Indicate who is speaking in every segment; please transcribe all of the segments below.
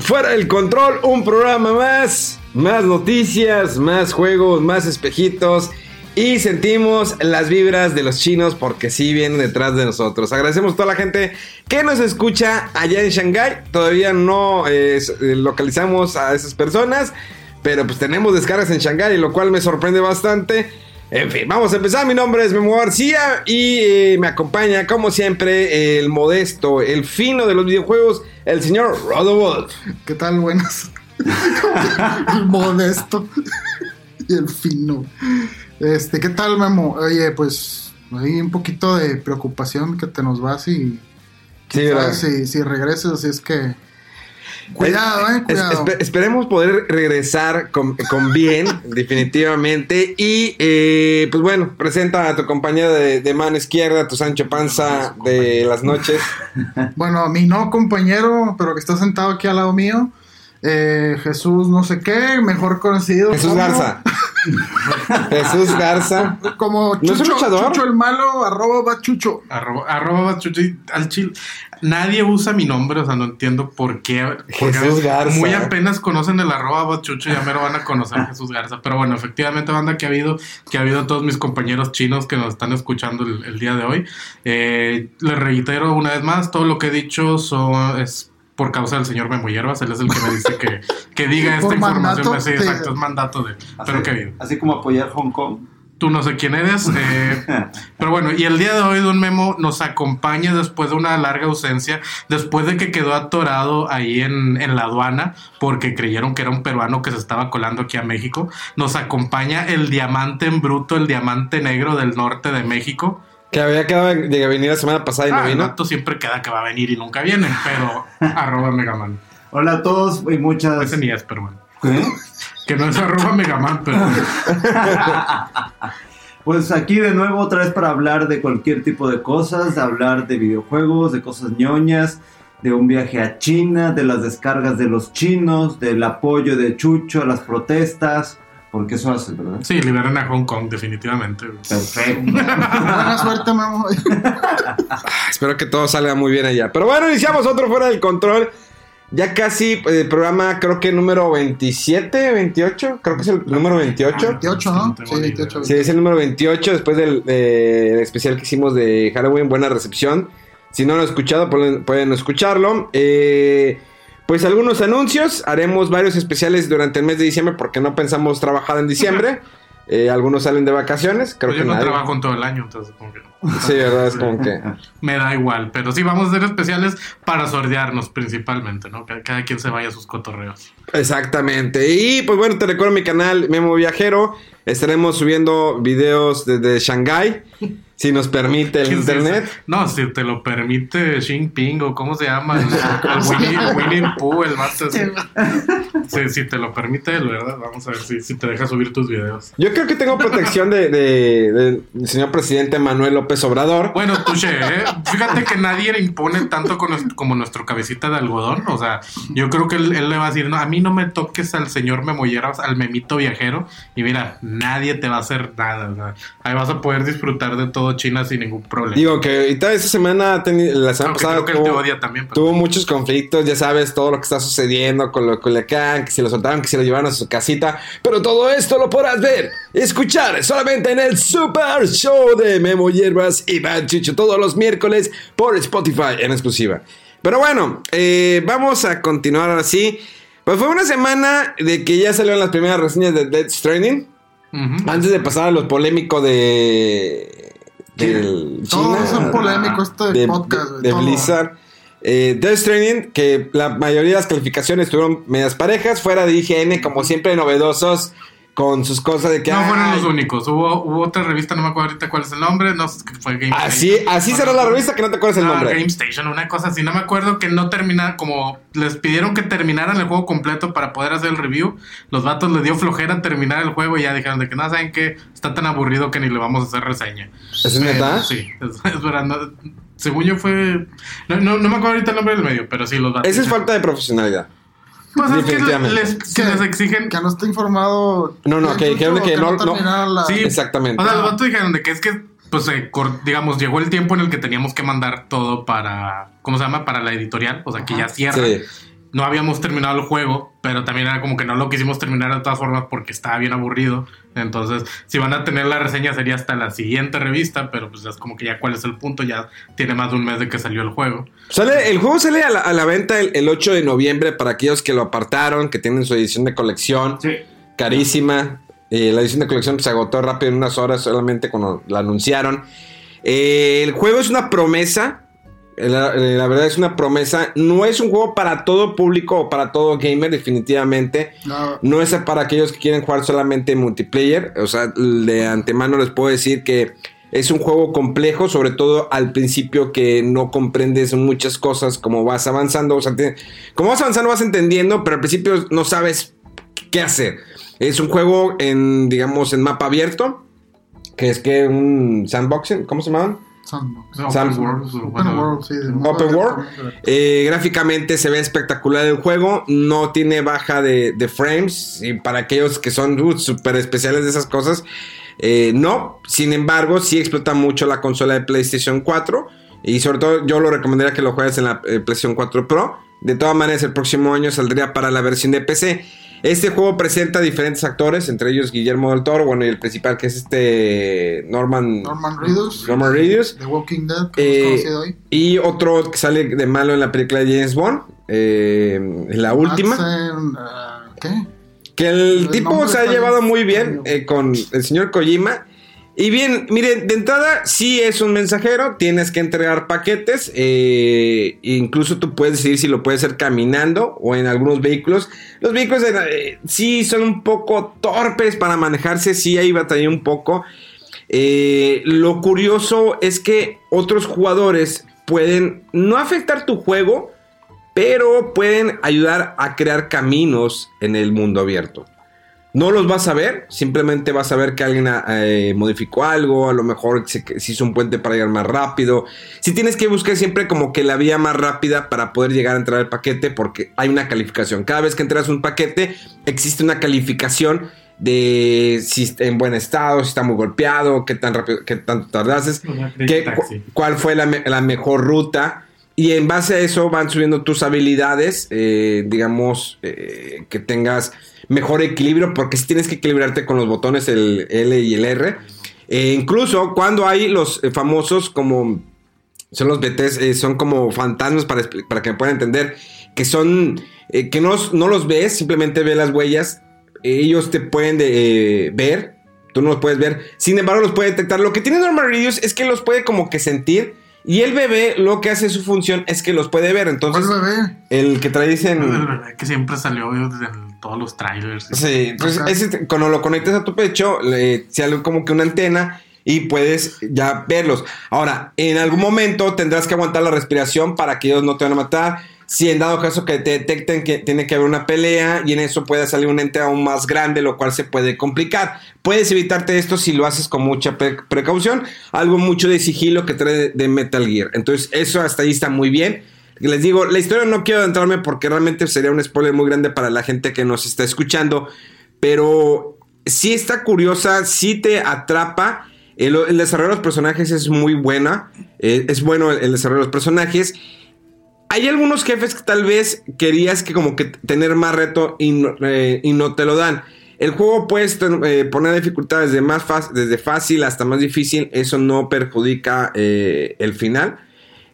Speaker 1: Fuera del Control, un programa más, más noticias, más juegos, más espejitos y sentimos las vibras de los chinos porque sí vienen detrás de nosotros. Agradecemos a toda la gente que nos escucha allá en Shanghai. Todavía no eh, localizamos a esas personas, pero pues tenemos descargas en Shanghai, lo cual me sorprende bastante. En fin, vamos a empezar. Mi nombre es Memo García y eh, me acompaña, como siempre, el modesto, el fino de los videojuegos, el señor Rodowolf.
Speaker 2: ¿Qué tal? Buenas. el modesto y el fino. Este, ¿qué tal, Memo? Oye, pues hay un poquito de preocupación que te nos vas y.
Speaker 1: Sí,
Speaker 2: si, si regresas, así es que. Cuidado, eh, cuidado.
Speaker 1: Es, esperemos poder regresar con, con bien, definitivamente. Y eh, pues bueno, presenta a tu compañero de, de, mano izquierda, tu Sancho Panza de las noches.
Speaker 2: Bueno, a mi no compañero, pero que está sentado aquí al lado mío. Eh, Jesús no sé qué, mejor conocido.
Speaker 1: Jesús
Speaker 2: como...
Speaker 1: Garza. Jesús Garza.
Speaker 2: Como
Speaker 1: ¿No es
Speaker 2: Chucho,
Speaker 1: luchador?
Speaker 2: Chucho el malo, arroba bachucho.
Speaker 3: Arroba, arroba bachucho y al chile. Nadie usa mi nombre, o sea, no entiendo por qué.
Speaker 1: Jesús Garza.
Speaker 3: Muy apenas conocen el arroba bachucho, ya me lo van a conocer a Jesús Garza. Pero bueno, efectivamente, banda que ha habido, que ha habido todos mis compañeros chinos que nos están escuchando el, el día de hoy. Eh, les reitero una vez más, todo lo que he dicho son, es por causa del señor Memo Hierbas, él es el que me dice que, que diga esta información.
Speaker 2: mandato
Speaker 3: Sí,
Speaker 2: de-
Speaker 3: exacto, es mandato de. Pero que ha habido.
Speaker 4: Así como apoyar Hong Kong.
Speaker 3: Tú no sé quién eres. eh, pero bueno, y el día de hoy Don Memo nos acompaña después de una larga ausencia, después de que quedó atorado ahí en, en la aduana porque creyeron que era un peruano que se estaba colando aquí a México. Nos acompaña el diamante en bruto, el diamante negro del norte de México.
Speaker 1: Que había quedado de venir la semana pasada y
Speaker 3: Ah,
Speaker 1: no
Speaker 3: el
Speaker 1: vino.
Speaker 3: vato siempre queda que va a venir y nunca viene, pero arroba Megaman.
Speaker 4: Hola a todos y muchas.
Speaker 3: Ese ni es, pero bueno.
Speaker 4: ¿Eh?
Speaker 3: Que no es arroba Megaman, pero...
Speaker 4: Pues aquí de nuevo otra vez para hablar de cualquier tipo de cosas, de hablar de videojuegos, de cosas ñoñas, de un viaje a China, de las descargas de los chinos, del apoyo de Chucho a las protestas, porque eso hace, ¿verdad?
Speaker 3: Sí, liberan a Hong Kong, definitivamente.
Speaker 4: Perfecto.
Speaker 2: Buena suerte, Memo.
Speaker 1: Ah, Espero que todo salga muy bien allá. Pero bueno, iniciamos otro fuera del control. Ya casi el programa, creo que número 27, 28. Creo que es el número 28.
Speaker 2: 28, ¿no? Sí,
Speaker 3: ni
Speaker 2: 28.
Speaker 1: Sí, es el número 28 después del, del especial que hicimos de Halloween. Buena recepción. Si no lo han escuchado, pueden, pueden escucharlo. Eh, pues algunos anuncios. Haremos varios especiales durante el mes de diciembre porque no pensamos trabajar en diciembre. Eh, algunos salen de vacaciones. Creo
Speaker 3: Pero
Speaker 1: que
Speaker 3: yo no
Speaker 1: nadie.
Speaker 3: trabajo en todo el año, entonces como que
Speaker 1: Sí, verdad, es como que.
Speaker 3: me da igual. Pero sí, vamos a hacer especiales para sordearnos principalmente, ¿no? Que cada quien se vaya a sus cotorreos.
Speaker 1: Exactamente. Y pues bueno, te recuerdo mi canal Memo Viajero. Estaremos subiendo videos desde Shanghai. Si nos permite el
Speaker 3: ¿Quién es
Speaker 1: internet.
Speaker 3: No, si te lo permite Xi Jinping o cómo se llama, el, el Winnie, Pooh, el vato ese. Sí, si te lo permite él, ¿verdad? Vamos a ver si, si te deja subir tus videos.
Speaker 1: Yo creo que tengo protección de, de- del señor presidente Manuel López Obrador.
Speaker 3: Bueno, Tuche, ¿eh? fíjate que nadie le impone tanto con nuestro- como nuestro cabecita de algodón. O sea, yo creo que él, él le va a decir, no, a mí no me toques al señor Memolleras, al memito viajero. Y mira, nadie te va a hacer nada. o sea, ahí vas a poder disfrutar de todo China sin ningún problema.
Speaker 1: Digo que ahorita esta semana, ha la semana
Speaker 3: Aunque
Speaker 1: pasada, tuvo,
Speaker 3: odia también. pero-
Speaker 1: tuvo muchos conflictos. Ya sabes todo lo que está sucediendo con lo Culiacán, que se lo soltaron, que se lo llevaron a su casita. Pero todo esto lo podrás ver y escuchar solamente en el Super Show de Memo Hierbas y Bad Chicho todos los miércoles por Spotify en exclusiva. Pero bueno, eh, vamos a continuar así. Pues fue una semana de que ya salieron las primeras reseñas de Dead Stranding. Antes de pasar a lo polémico de, del China,
Speaker 2: es un polémico este
Speaker 1: de,
Speaker 2: podcast,
Speaker 1: de-
Speaker 2: güey,
Speaker 1: de
Speaker 2: todo.
Speaker 1: Blizzard. Eh, Death Stranding, que la mayoría de las calificaciones tuvieron medias parejas, fuera de IGN, como siempre, novedosos con sus cosas de que.
Speaker 3: No fueron
Speaker 1: ay,
Speaker 3: los únicos. Hubo, hubo otra revista, no me acuerdo ahorita cuál es el nombre. No sé, fue Game
Speaker 1: Así,
Speaker 3: Station.
Speaker 1: así será la revista que no te acuerdas el
Speaker 3: No,
Speaker 1: nombre.
Speaker 3: Game Station, una cosa así. No me acuerdo que no terminaron, como les pidieron que terminaran el juego completo para poder hacer el review. Los vatos les dio flojera terminar el juego y ya dijeron de que no, saben que está tan aburrido que ni le vamos a hacer reseña.
Speaker 1: ¿Es neta?
Speaker 3: Sí, es, es verdad. no- según yo fue. No, no, no me acuerdo ahorita el nombre del medio, pero sí, los vatos.
Speaker 1: Esa es falta de profesionalidad.
Speaker 3: Pues es que les,
Speaker 2: Que-
Speaker 3: les exigen.
Speaker 2: Que no está informado.
Speaker 1: No, no, que- que-
Speaker 2: Chucho,
Speaker 1: que no- no-
Speaker 2: la-
Speaker 3: Sí.
Speaker 1: Exactamente.
Speaker 3: O sea, los vatos dijeron de que es que, pues, eh, cor- digamos, llegó el tiempo en el que teníamos que mandar todo para, ¿cómo se llama? Para la editorial, o sea, que ya cierra.
Speaker 1: Sí.
Speaker 3: No habíamos terminado el juego, pero también era como que no lo quisimos terminar de todas formas porque estaba bien aburrido. Entonces, si van a tener la reseña sería hasta la siguiente revista, pero pues es como que ya cuál es el punto, ya tiene más de un mes de que salió el juego.
Speaker 1: Sale, el juego sale a la, a la venta el, el 8 de noviembre para aquellos que lo apartaron, que tienen su edición de colección.
Speaker 4: Sí.
Speaker 1: Carísima. Eh, la edición de colección se agotó rápido en unas horas solamente cuando la anunciaron. Eh, el juego es una promesa. Eh, La, la verdad es una promesa. No es un juego para todo público o para todo gamer, definitivamente.
Speaker 2: No,
Speaker 1: No es para aquellos que quieren jugar solamente multiplayer. O sea, de antemano les puedo decir que es un juego complejo, sobre todo al principio que no comprendes muchas cosas como vas avanzando. O sea, te- como vas avanzando vas entendiendo, pero al principio no sabes qué hacer. Es un juego en, digamos, en mapa abierto. Que es que un sandboxing, ¿cómo se llaman?
Speaker 2: Sandbox.
Speaker 3: Open World,
Speaker 2: Open
Speaker 3: bueno,
Speaker 2: World, sí. de mundo
Speaker 1: Open
Speaker 2: abierto.
Speaker 1: World. Eh, gráficamente se ve espectacular el juego. No tiene baja de, de frames. Y para aquellos que son uh, súper especiales de esas cosas, eh, no. Sin embargo, sí explota mucho la consola de PlayStation 4. Y sobre todo, yo lo recomendaría que lo juegues en la eh, PlayStation 4 Pro. De todas maneras, el próximo año saldría para la versión de PC. Este juego presenta diferentes actores, entre ellos Guillermo del Toro, bueno, y el principal que es este Norman,
Speaker 2: Norman Reedus.
Speaker 1: Norman Reedus.
Speaker 2: The Walking Dead, que
Speaker 1: Eh,
Speaker 2: hoy.
Speaker 1: y otro que sale de malo en la película de James Bond, eh, la última.
Speaker 2: Madsen, ah, ¿Qué?
Speaker 1: Que el
Speaker 2: El
Speaker 1: tipo se ha llevado muy bien eh, con el señor Kojima. Y bien, miren, de entrada, sí es un mensajero, tienes que entregar paquetes. eh, incluso tú puedes decidir si lo puedes hacer caminando o en algunos vehículos. Los vehículos eh, sí son un poco torpes para manejarse, sí ahí batallé un poco. Eh, lo curioso es que otros jugadores pueden no afectar tu juego, pero pueden ayudar a crear caminos en el mundo abierto. No los vas a ver, simplemente vas a ver que alguien eh, modificó algo, a lo mejor se, se hizo un puente para llegar más rápido. Si tienes que buscar siempre como que la vía más rápida para poder llegar a entrar al paquete, porque hay una calificación. Cada vez que entras un paquete, existe una calificación de si está en buen estado, si está muy golpeado, qué tan rápido, qué tanto tardaste,
Speaker 3: Una
Speaker 1: qué- cuál fue la, me- la mejor ruta. Y en base a eso van subiendo tus habilidades, eh, digamos, eh, que tengas mejor equilibrio, porque si tienes que equilibrarte con los botones, el L y el R. Eh, incluso cuando hay los eh, famosos como son los BTs, son como fantasmas para, para que me puedan entender, que son, que no, no los ves, simplemente ve las huellas, ellos te pueden de- ver, tú no los puedes ver, sin embargo los puede detectar. Lo que tiene Norman Reedus es que los puede como que sentir, y el bebé lo que hace su función es que los puede ver, entonces
Speaker 2: ¿Cuál bebé?
Speaker 1: el que trae
Speaker 3: Es
Speaker 1: en...
Speaker 3: verdad que siempre salió desde el- todos los trailers.
Speaker 1: Sí, entonces ese- cuando lo conectas a tu pecho, le sale como que una antena y puedes ya verlos. Ahora, en algún momento tendrás que aguantar la respiración para que ellos no te van a matar. Si en dado caso que te detecten que tiene que haber una pelea y en eso puede salir un ente aún más grande, lo cual se puede complicar. Puedes evitarte esto si lo haces con mucha pre- precaución. Algo mucho de sigilo que trae de Metal Gear. Entonces, eso hasta ahí está muy bien. Les digo, la historia no quiero adentrarme porque realmente sería un spoiler muy grande para la gente que nos está escuchando. Pero sí está curiosa, sí te atrapa. El, el desarrollo de los personajes es muy buena. eh, es bueno el, el desarrollo de los personajes. Hay algunos jefes que tal vez querías que como que tener más reto y no, eh, te lo dan. El juego puedes eh, poner dificultades de más desde fácil hasta más difícil. Eso no perjudica eh, el final.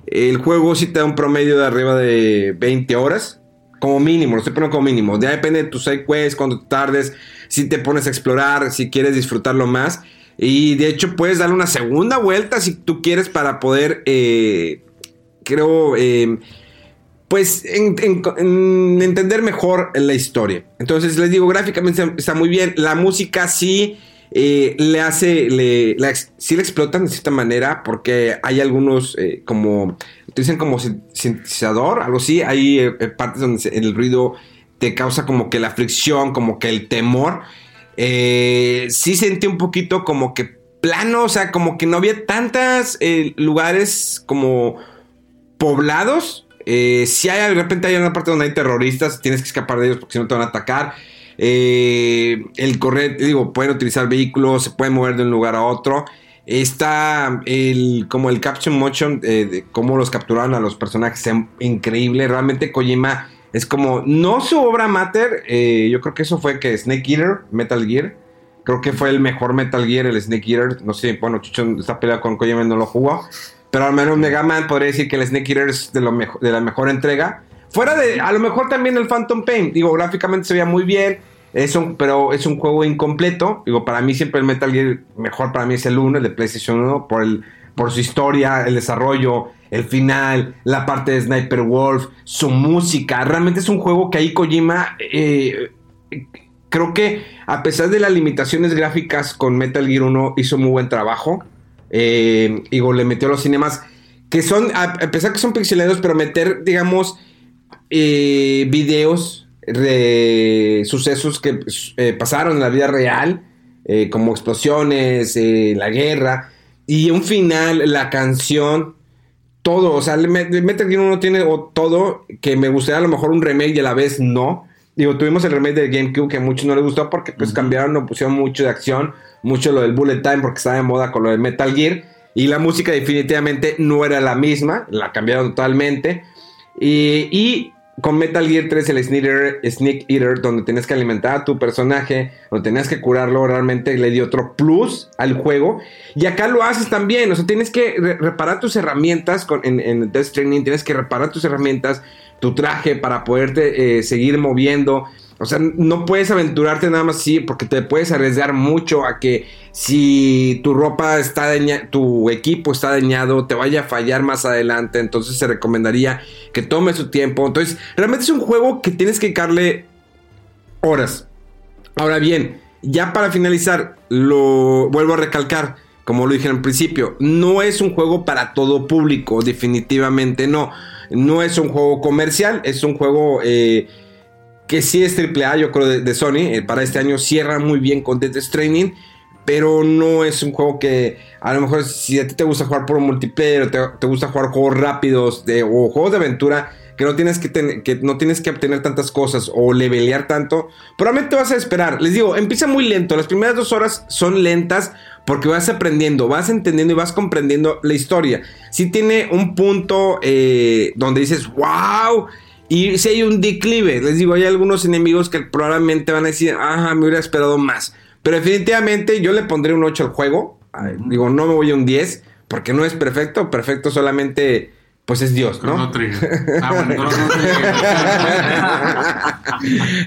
Speaker 1: El juego sí te da un promedio de arriba de 20 horas. Como mínimo, lo estoy poniendo como mínimo. Ya depende de tus side quests, cuando tardes, si te pones a explorar, si quieres disfrutarlo más. Y de hecho puedes darle una segunda vuelta si tú quieres para poder, creo, eh, pues en- en- en entender mejor la historia. Entonces les digo, gráficamente está muy bien. La música sí eh, le hace, le, sí la explotan de cierta manera porque hay algunos eh, como, utilizan como sin- sintetizador, algo así. Hay eh, partes donde el ruido te causa como que la fricción, como que el temor. Sí sentí un poquito como que plano, o sea, como que no había tantos lugares como poblados. Eh, si hay, de repente hay una parte donde hay terroristas, tienes que escapar de ellos porque si no te van a atacar. Eh, el correr, digo, pueden utilizar vehículos, se pueden mover de un lugar a otro. Está el, como el caption motion, eh, de cómo los capturaron a los personajes, es increíble. Realmente Kojima es como, no su obra mater, eh, yo creo que eso fue que Snake Eater, Metal Gear. Creo que fue el mejor Metal Gear, el Snake Eater. No sé, bueno, Chucho está peleado con Kojima y no lo jugó. Pero al menos Mega Man podría decir que el Snake Eater es de, lo mejo- de la mejor entrega. Fuera de, a lo mejor también el Phantom Pain. Digo, gráficamente se veía muy bien. Es un, pero es un juego incompleto. Digo, para mí siempre el Metal Gear mejor para mí es el 1, el de PlayStation 1, por, el, por su historia, el desarrollo, el final, la parte de Sniper Wolf, su música. Realmente es un juego que ahí Kojima... eh, creo que a pesar de las limitaciones gráficas con Metal Gear 1 hizo muy buen trabajo. Eh, digo, le metió los cinemas que son, a, a pesar que son pixelados, pero meter, digamos, eh, videos de sucesos que eh, pasaron en la vida real, eh, como explosiones, eh, la guerra, y un final, la canción, todo, o sea, le Gear 1 tiene o todo que me gustaría a lo mejor un remake y a la vez no. Digo, tuvimos el remake de GameCube que a muchos no les gustó porque pues cambiaron o pusieron mucho de acción, mucho lo del bullet time porque estaba de moda con lo de Metal Gear y la música definitivamente no era la misma, la cambiaron totalmente. Y, con Metal Gear 3 el Sneak Eater, Sneak Eater, donde tenías que alimentar a tu personaje, donde tenías que curarlo, realmente le dio otro plus al juego. Y acá lo haces también, o sea, tienes que re- reparar tus herramientas en, en Death Stranding, tienes que reparar tus herramientas, tu traje para poderte eh, seguir moviendo. O sea, no puedes aventurarte nada más así porque te puedes arriesgar mucho a que si tu ropa está dañada, tu equipo está dañado, te vaya a fallar más adelante. Entonces se recomendaría que tome su tiempo. Entonces, realmente es un juego que tienes que dedicarle horas. Ahora bien, ya para finalizar, lo vuelvo a recalcar, como lo dije en principio, no es un juego para todo público, definitivamente no. No es un juego comercial, es un juego eh, que sí es AAA, yo creo, de, Sony. eh, para este año cierra muy bien con Death Stranding, pero no es un juego que a lo mejor si a ti te gusta jugar por un multiplayer, te, te gusta jugar juegos rápidos de, o juegos de aventura, que no tienes que, que no tienes que obtener tantas cosas o levelear tanto, probablemente vas a esperar. Les digo, empieza muy lento. Las primeras dos horas son lentas porque vas aprendiendo, vas entendiendo y vas comprendiendo la historia. Si tiene un punto eh, donde dices, wow. Y si hay un declive, les digo, hay algunos enemigos que probablemente van a decir, ajá, me hubiera esperado más. Pero definitivamente yo le pondré un 8 al juego. Ay, Digo, no me voy a un 10 porque no es perfecto. Perfecto solamente, pues es Dios, ¿no?
Speaker 3: Ah, bueno,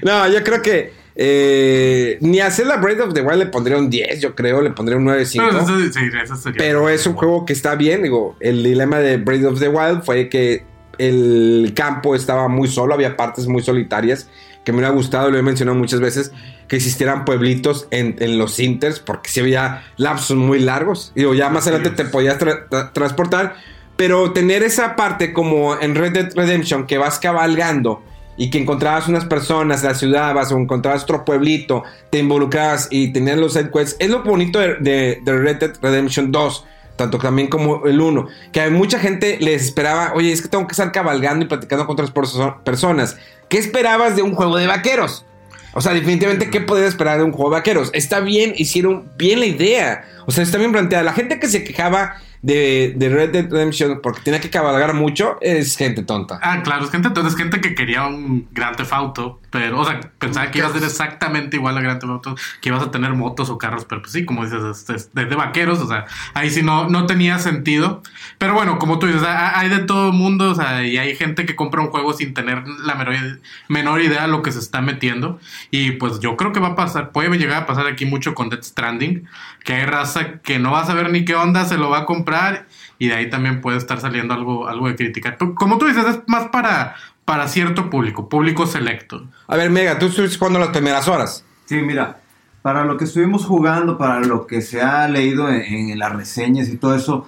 Speaker 1: no, yo creo que eh, ni a Zelda Breath of the Wild le pondría un 10, yo creo, le pondría un 9.5.
Speaker 3: Pero eso- sí, eso sería-
Speaker 1: Pero es un juego que está bien, digo, el dilema de Breath of the Wild fue que el campo estaba muy solo, había partes muy solitarias que me hubiera gustado, lo he mencionado muchas veces, que existieran pueblitos en, en los inters, porque si había lapsos muy largos, digo, ya más adelante te podías tra- tra- transportar, pero tener esa parte como en Red Dead Redemption, que vas cabalgando y que encontrabas unas personas, la ciudad, vas o encontrabas otro pueblito, te involucrabas y tenías los side quests. Es lo bonito de, de- de Red Dead Redemption 2, tanto también como el 1, que a mucha gente les esperaba, oye, es que tengo que estar cabalgando y platicando con otras perso- personas. ¿Qué esperabas de un juego de vaqueros? O sea, definitivamente, ¿qué podías esperar de un juego de vaqueros? Está bien, hicieron bien la idea. O sea, está bien planteada. La gente que se quejaba de, de Red Dead Redemption porque tenía que cabalgar mucho, es gente tonta.
Speaker 3: Ah, claro, es gente, entonces gente que quería un Grand Theft Auto, pero, o sea, pensaba que iba a ser exactamente igual a Grand Theft Auto, que ibas a tener motos o carros, pero pues sí, como dices, es, es de, de vaqueros, o sea, ahí sí no, no tenía sentido. Pero bueno, como tú dices, ha- hay de todo mundo, o sea, y hay gente que compra un juego sin tener la menor, menor idea de lo que se está metiendo. Y pues yo creo que va a pasar, puede llegar a pasar aquí mucho con Death Stranding, que hay raza que no va a saber ni qué onda, se lo va a comprar y de ahí también puede estar saliendo algo, algo de crítica. Tú- Como tú dices, es más para, para cierto público, público selecto.
Speaker 1: A ver, Mega, tú estuviste jugando las primeras horas.
Speaker 4: Sí, mira, para lo que estuvimos jugando, para lo que se ha leído en, en las reseñas y todo eso,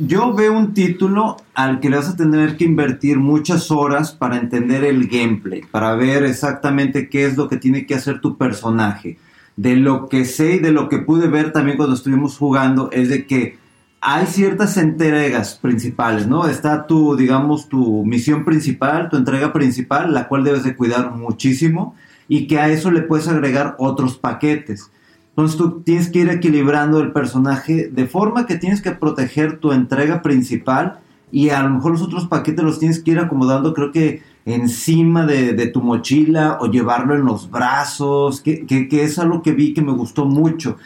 Speaker 4: yo veo un título al que le vas a tener que invertir muchas horas para entender el gameplay, para ver exactamente qué es lo que tiene que hacer tu personaje. De lo que sé y de lo que pude ver también cuando estuvimos jugando es de que hay ciertas entregas principales, ¿no? Está tu, digamos, tu misión principal, tu entrega principal, la cual debes de cuidar muchísimo y que a eso le puedes agregar otros paquetes. Entonces tú tienes que ir equilibrando el personaje de forma que tienes que proteger tu entrega principal y a lo mejor los otros paquetes los tienes que ir acomodando creo que encima de, tu mochila o llevarlo en los brazos, que es algo que vi que me gustó mucho.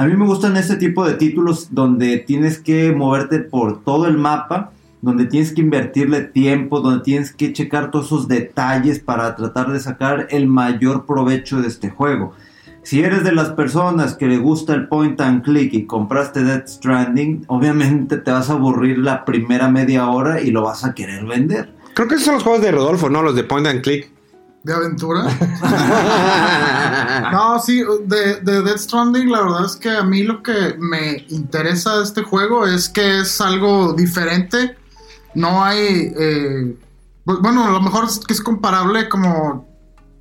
Speaker 4: A mí me gustan este tipo de títulos donde tienes que moverte por todo el mapa, donde tienes que invertirle tiempo, donde tienes que checar todos esos detalles para tratar de sacar el mayor provecho de este juego. Si eres de las personas que le gusta el point and click y compraste Death Stranding, obviamente te vas a aburrir la primera media hora y lo vas a querer vender.
Speaker 1: Creo que esos son los juegos de Rodolfo, ¿no? Los de Point and Click.
Speaker 2: ¿De aventura? no, sí, de, de Death Stranding, la verdad es que a mí lo que me interesa de este juego es que es algo diferente. No hay. eh, bueno, a lo mejor es que es comparable como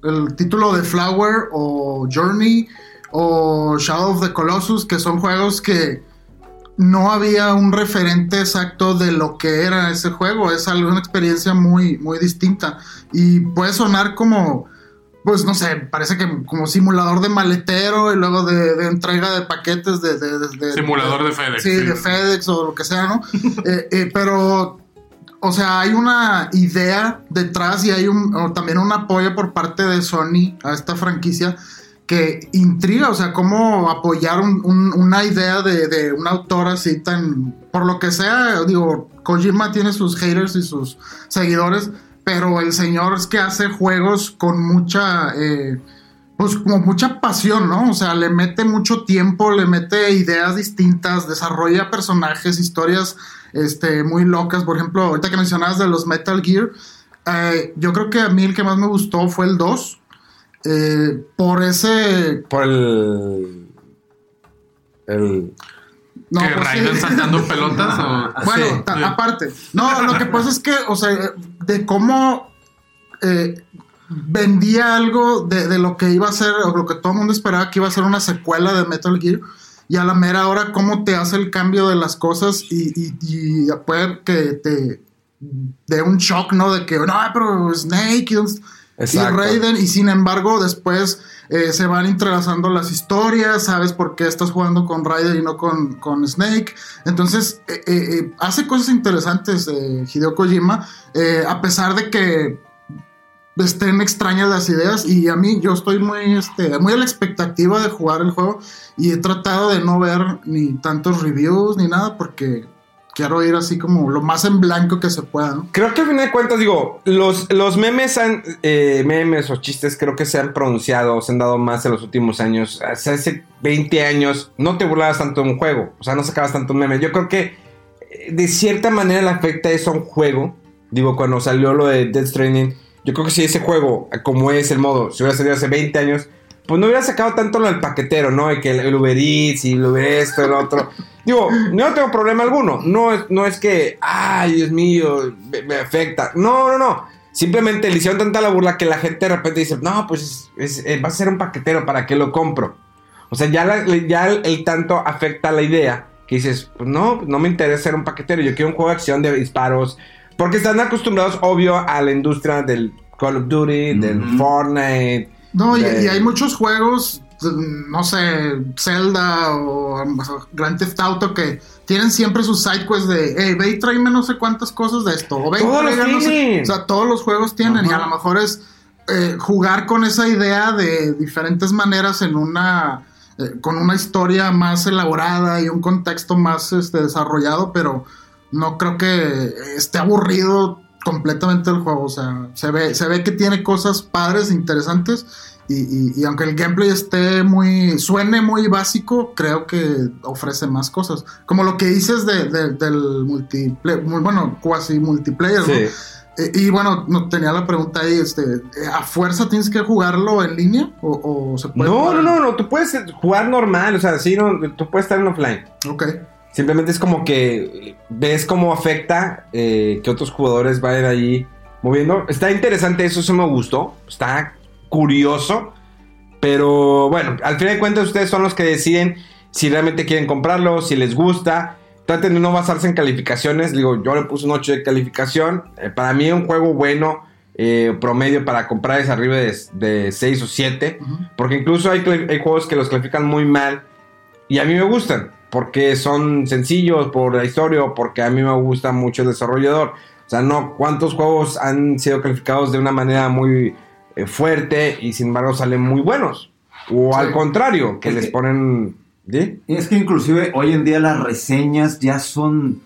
Speaker 2: el título de Flower o Journey o Shadow of the Colossus, que son juegos que no había un referente exacto de lo que era ese juego. Es algo, una experiencia muy, muy distinta. Y puede sonar como, pues no sé, parece que como simulador de maletero y luego de, de entrega de paquetes de... de- de- de-
Speaker 3: Simulador de FedEx,
Speaker 2: Sí,
Speaker 3: sí.
Speaker 2: de FedEx o lo que sea, ¿no? Eh, eh, pero, o sea, hay una idea detrás y hay un, o también un apoyo por parte de Sony a esta franquicia que intriga, o sea, cómo apoyar un- un- una idea de, de un autor así tan, por lo que sea, digo, Kojima tiene sus haters y sus seguidores, pero el señor es que hace juegos con mucha, eh, pues como mucha pasión, ¿no? O sea, le mete mucho tiempo, le mete ideas distintas, desarrolla personajes, historias, este, muy locas. Por ejemplo, ahorita que mencionabas de los Metal Gear, eh, yo creo que a mí el que más me gustó fue el 2. Eh, por ese
Speaker 1: Por el. El.
Speaker 2: No,
Speaker 3: ¿Que
Speaker 2: pues sí.
Speaker 3: Raiden saltando pelotas o...?
Speaker 2: Bueno,
Speaker 1: Sí.
Speaker 2: ta-
Speaker 3: Sí.
Speaker 2: aparte. No, lo que pasa es que, o sea, de cómo eh, vendía algo de, de lo que iba a ser, o lo que todo el mundo esperaba que iba a ser una secuela de Metal Gear, y a la mera hora cómo te hace el cambio de las cosas y, y, y puede que te dé un shock, ¿no? De que, no, pero Snake y, y. Raiden, y sin embargo después eh, se van entrelazando las historias, sabes por qué estás jugando con Raiden y no con, con Snake. Entonces, eh, eh, hace cosas interesantes Hideo Kojima, a pesar de que estén extrañas las ideas y a mí yo estoy muy, este, muy a la expectativa de jugar el juego y he tratado de no ver ni tantos reviews ni nada porque quiero ir así como lo más en blanco que se pueda, ¿no?
Speaker 1: Creo que al final de cuentas, digo, los, los memes han, eh, memes o chistes creo que se han pronunciado, se han dado más en los últimos años. Hace, hace 20 años no te burlabas tanto de un juego, o sea, no sacabas tanto memes. Yo creo que eh, de cierta manera le afecta eso a un juego. Digo, cuando salió lo de Death Stranding, yo creo que si ese juego, como es el modo, si hubiera salido hace 20 años, pues no hubiera sacado tanto lo del paquetero, ¿no? De que el, el Uber Eats y el Uber esto, el otro. Digo, no tengo problema alguno. No es, no es que, ay, Dios mío, me, me afecta. No, no, no. Simplemente le hicieron tanta la burla que la gente de repente dice, no, pues es- es- eh, va a ser un paquetero, ¿para qué lo compro? O sea, ya, la- ya el, el tanto afecta la idea que dices, pues no, no me interesa ser un paquetero, yo quiero un juego de acción de disparos. Porque están acostumbrados, obvio, a la industria del Call of Duty, del
Speaker 4: Ujú.
Speaker 1: Fortnite.
Speaker 2: No, y,
Speaker 1: de-
Speaker 2: y hay muchos juegos no sé, Zelda o, Grand Theft Auto que tienen siempre sus sidequests de, hey, ve y tráeme no sé cuántas cosas de esto. O ve y no sé- o sea, todos los juegos tienen y a lo mejor es eh, jugar con esa idea de diferentes maneras en una eh, con una historia más elaborada y un contexto más este, desarrollado, pero no creo que esté aburrido completamente el juego. O sea, se ve, se ve que tiene cosas padres, interesantes. Y, y- y aunque el gameplay esté muy. suene muy básico, creo que ofrece más cosas. Como lo que dices de, de- del multiplayer, bueno, cuasi multiplayer, ¿no?
Speaker 1: Sí.
Speaker 2: Eh, y bueno, no, tenía la pregunta ahí, este, eh, ¿a fuerza tienes que jugarlo en línea? ¿O, o se puede
Speaker 1: No,
Speaker 2: jugar
Speaker 1: no, no, no, tú puedes jugar normal, o sea, sí, no, tú puedes estar en offline.
Speaker 2: Ok,
Speaker 1: Simplemente es como que ves cómo afecta eh, que otros jugadores vayan allí moviendo. Está interesante, eso se me gustó. Está curioso. Pero bueno, al final de cuentas ustedes son los que deciden si realmente quieren comprarlo, si les gusta. Traten de no basarse en calificaciones. Digo, yo le puse un 8 de calificación. Eh, para mí un juego bueno, eh, promedio para comprar es arriba de, de 6 o 7.
Speaker 2: Ujú.
Speaker 1: Porque incluso hay, hay juegos que los califican muy mal. Y a mí me gustan. Porque son sencillos por la historia o porque a mí me gusta mucho el desarrollador. O sea, no, ¿cuántos juegos han sido calificados de una manera muy eh, fuerte y sin embargo salen muy buenos? O
Speaker 2: Sí.
Speaker 1: al contrario, que
Speaker 4: Es
Speaker 1: les
Speaker 4: que-
Speaker 1: ponen... ¿sí?
Speaker 4: Es que inclusive hoy en día las reseñas ya son...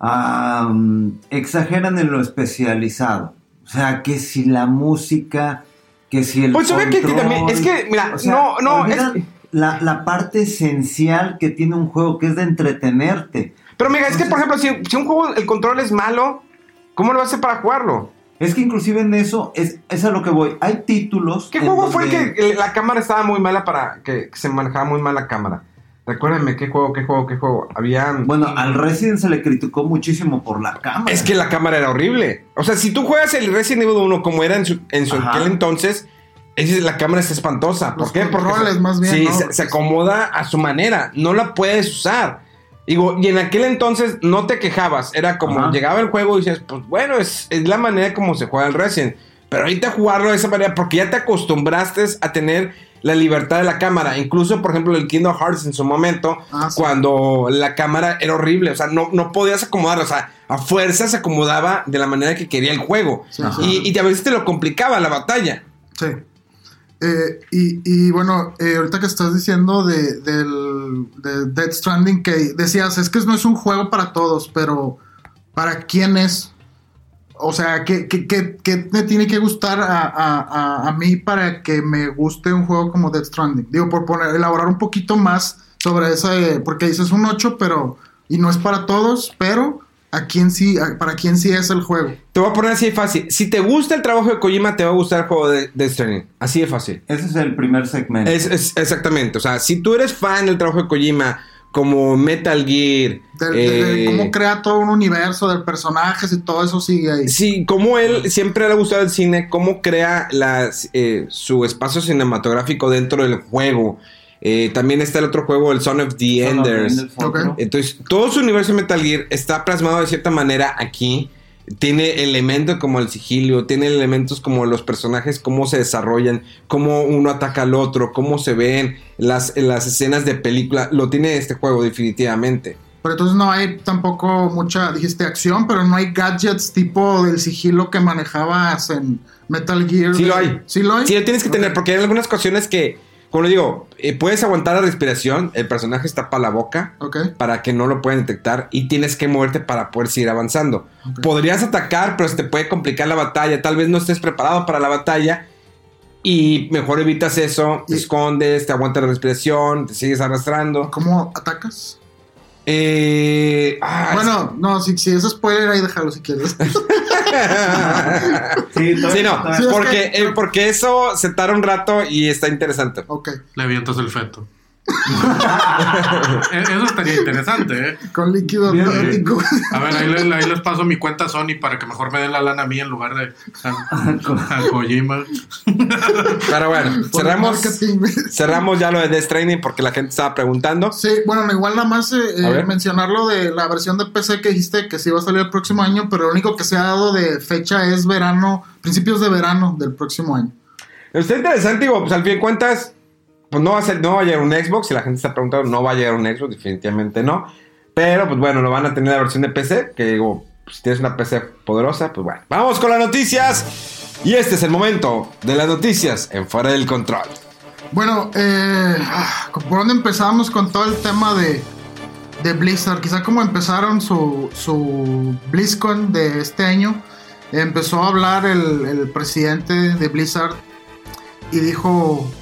Speaker 4: am, exageran en lo especializado. O sea, que si la música, que si el
Speaker 1: Pues se ve que
Speaker 4: control,
Speaker 1: también- es que, mira,
Speaker 4: o sea,
Speaker 1: no, no,
Speaker 4: olvidan
Speaker 1: es-
Speaker 4: la, la parte esencial que tiene un juego, que es de entretenerte.
Speaker 1: Pero mira, es que por ejemplo, si, si un juego el control es malo, ¿cómo lo vas a hacer para jugarlo?
Speaker 4: Es que inclusive en eso es, es a lo que voy. Hay títulos...
Speaker 1: ¿Qué juego fue el que la cámara estaba muy mala para que, se manejaba muy mal la cámara? Recuérdenme, ¿qué juego, qué juego, qué juego? Había...
Speaker 4: Bueno, al Resident se le criticó muchísimo por la cámara.
Speaker 1: Es que la cámara era horrible. O sea, si tú juegas el Resident Evil 1 como era en su, en su aquel entonces, es- la cámara está espantosa. ¿Por
Speaker 2: Los
Speaker 1: qué? Porque
Speaker 2: más bien,
Speaker 1: Sí,
Speaker 2: ¿no?
Speaker 1: se, se acomoda a su manera. No la puedes usar. Digo, y en aquel entonces no te quejabas. Era como
Speaker 4: Ajá.
Speaker 1: llegaba el juego y dices, pues bueno, es, es la manera como se juega el Resident. Pero ahorita jugarlo de esa manera, porque ya te acostumbraste a tener la libertad de la cámara. Incluso, por ejemplo, el Kingdom Hearts en su momento,
Speaker 2: Ah, sí.
Speaker 1: cuando la cámara era horrible. O sea, no, no podías acomodarla. O sea, a fuerza se acomodaba de la manera que quería el juego.
Speaker 2: Sí,
Speaker 1: y, y a veces te lo complicaba la batalla.
Speaker 2: Sí. Eh, y, y bueno, eh, ahorita que estás diciendo de, del de Dead Stranding, que decías, es que no es un juego para todos, pero ¿para quién es? O sea, ¿qué, qué, qué- qué me tiene que gustar a, a- a- a mí para que me guste un juego como Dead Stranding? Digo, por poner, elaborar un poquito más sobre ese, porque dices un 8, pero, y no es para todos, pero ¿a quién sí, a- para quién sí es el juego?
Speaker 1: Te voy a poner así de fácil. Si te gusta el trabajo de Kojima, te va a gustar el juego de Stranding. Así de fácil.
Speaker 4: Ese es el primer segmento.
Speaker 1: Es, es- exactamente. O sea, si tú eres fan del trabajo de Kojima, como Metal Gear,
Speaker 2: De, de- de
Speaker 1: eh,
Speaker 2: cómo crea todo un universo de personajes y todo eso sigue ahí.
Speaker 1: Sí, como él siempre le ha gustado el cine, cómo crea las, eh, su espacio cinematográfico dentro del juego. Eh, también está el otro juego, el Son of the
Speaker 4: Son of the
Speaker 1: Enders. Entonces, todo su universo de Metal Gear está plasmado de cierta manera aquí. Tiene elementos como el sigilio, tiene elementos como los personajes, cómo se desarrollan, cómo uno ataca al otro, cómo se ven las, las escenas de película. Lo tiene este juego, definitivamente.
Speaker 2: Pero entonces no hay tampoco mucha, dijiste acción, pero no hay gadgets tipo del sigilo que manejabas en Metal Gear.
Speaker 1: Sí lo hay.
Speaker 2: Sí lo hay.
Speaker 1: Sí, lo tienes que tener, porque hay algunas ocasiones que, como le digo, eh, puedes aguantar la respiración, el personaje tapa la boca para que no lo puedan detectar y tienes que moverte para poder seguir avanzando. Podrías atacar, pero se te puede complicar la batalla, tal vez no estés preparado para la batalla y mejor evitas eso, te escondes, te aguantas la respiración, te sigues arrastrando.
Speaker 2: ¿Cómo atacas?
Speaker 1: Eh, ah,
Speaker 2: bueno, no, si, si es spoiler ahí déjalo si quieres.
Speaker 4: Sí, todo-
Speaker 1: Sí, no,
Speaker 2: es
Speaker 1: porque,
Speaker 2: que-
Speaker 1: eh, porque eso se tarda un rato y está interesante.
Speaker 2: ok.
Speaker 3: Le avientas el feto. E- Eso estaría interesante, ¿eh?
Speaker 2: Con líquido
Speaker 4: Bien,
Speaker 2: amniótico.
Speaker 3: A ver, ahí, le- ahí les paso mi cuenta Sony para que mejor me den la lana a mí en lugar de a, a Kojima.
Speaker 1: Pero bueno, cerramos, cerramos ya lo de Death Stranding porque la gente estaba preguntando.
Speaker 2: Sí, bueno, no, igual nada más eh, eh, mencionar lo de la versión de PC que dijiste que sí va a salir el próximo año, pero lo único que se ha dado de fecha es verano, principios de verano del próximo año.
Speaker 1: Está interesante, digo, pues al fin de cuentas, pues no va a ser, no va a llegar un Xbox. Si la gente está preguntando, no va a llegar un Xbox, definitivamente no. Pero pues bueno, lo van a tener la versión de PC. Que digo, pues, si tienes una PC poderosa, pues bueno. Vamos con las noticias. Y este es el momento de las noticias en Fuera del Control.
Speaker 2: Bueno, eh, ah, ¿por dónde empezamos con todo el tema de, de Blizzard? Quizá como empezaron su, su BlizzCon de este año, empezó a hablar el, el presidente de Blizzard y dijo,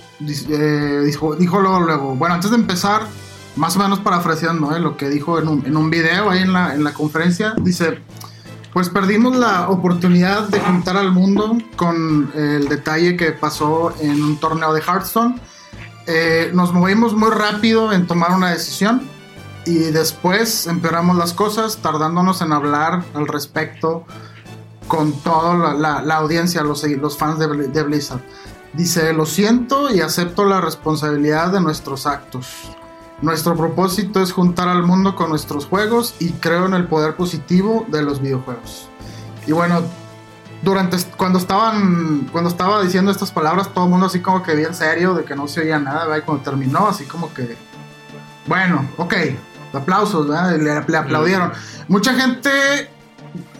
Speaker 2: eh, dijo, dijo luego, luego, bueno, antes de empezar, más o menos parafraseando ¿eh? lo que dijo en un, en un video ahí en la, en la conferencia, dice, pues perdimos la oportunidad de juntar al mundo con el detalle que pasó en un torneo de Hearthstone. Eh, nos movimos muy rápido en tomar una decisión y después empeoramos las cosas tardándonos en hablar al respecto con toda la, la- la audiencia, los, los fans de, de Blizzard. Dice, lo siento y acepto la responsabilidad de nuestros actos. Nuestro propósito es juntar al mundo con nuestros juegos y creo en el poder positivo de los videojuegos. Y bueno, durante cuando estaban cuando estaba diciendo estas palabras todo el mundo así como que bien serio de que no se oía nada, ¿verdad? Y cuando terminó así como que bueno, ok, aplausos, ¿verdad? Le, le aplaudieron. Mucha gente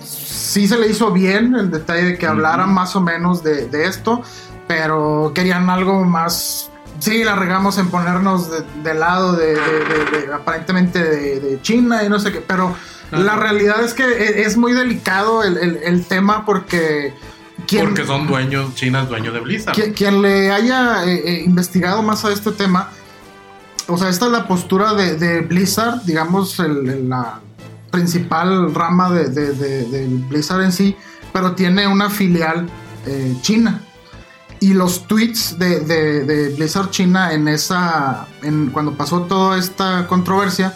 Speaker 2: sí se le hizo bien el detalle de que hablaran más o menos de, de esto, pero querían algo más. Sí, la regamos en ponernos de, de lado de, de- de- de- aparentemente de, China y no sé qué, pero la realidad es que e- es muy delicado el, el- el tema porque. quien-
Speaker 3: Porque son dueños, China es dueño de Blizzard.
Speaker 2: quien, quien le haya eh, eh, investigado más a este tema, o sea, esta es la postura de, Blizzard, digamos, el- la principal rama de Blizzard en sí, pero tiene una filial eh, china. Y los tweets de, de- de Blizzard China en esa, en, cuando pasó toda esta controversia,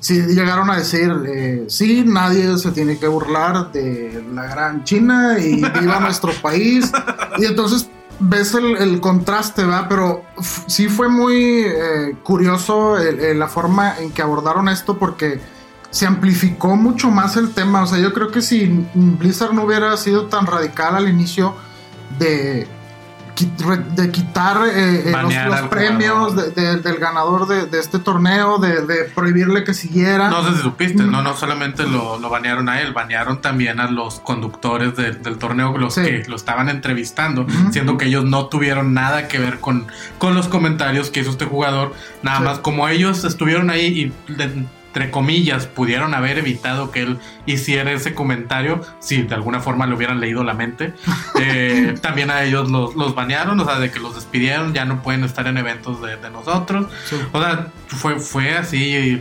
Speaker 2: sí llegaron a decir, eh, sí, nadie se tiene que burlar de la gran China y viva nuestro país. Y entonces ves el, el contraste, ¿va? Pero sí fue muy eh, curioso el- el- la forma en que abordaron esto porque se amplificó mucho más el tema. O sea, yo creo que si Blizzard no hubiera sido tan radical al inicio de, de quitar eh, eh, los, premios
Speaker 3: jugador.
Speaker 2: de- de- del ganador de, de este torneo, de, prohibirle que siguiera.
Speaker 3: No sé si supiste,
Speaker 2: Mm.
Speaker 3: no, no solamente lo, lo banearon a él, banearon también a los conductores de- del torneo, los
Speaker 2: Sí.
Speaker 3: que lo estaban entrevistando, siendo que ellos no tuvieron nada que ver con, con los comentarios que hizo este jugador. Nada
Speaker 2: Sí.
Speaker 3: más como ellos estuvieron ahí y entre comillas pudieron haber evitado que él hiciera ese comentario, si de alguna forma le hubieran leído la mente. Eh, también a ellos los, los banearon, o sea, de que los despidieron, ya no pueden estar en eventos de, de nosotros.
Speaker 2: Sí.
Speaker 3: O sea, fue, fue así.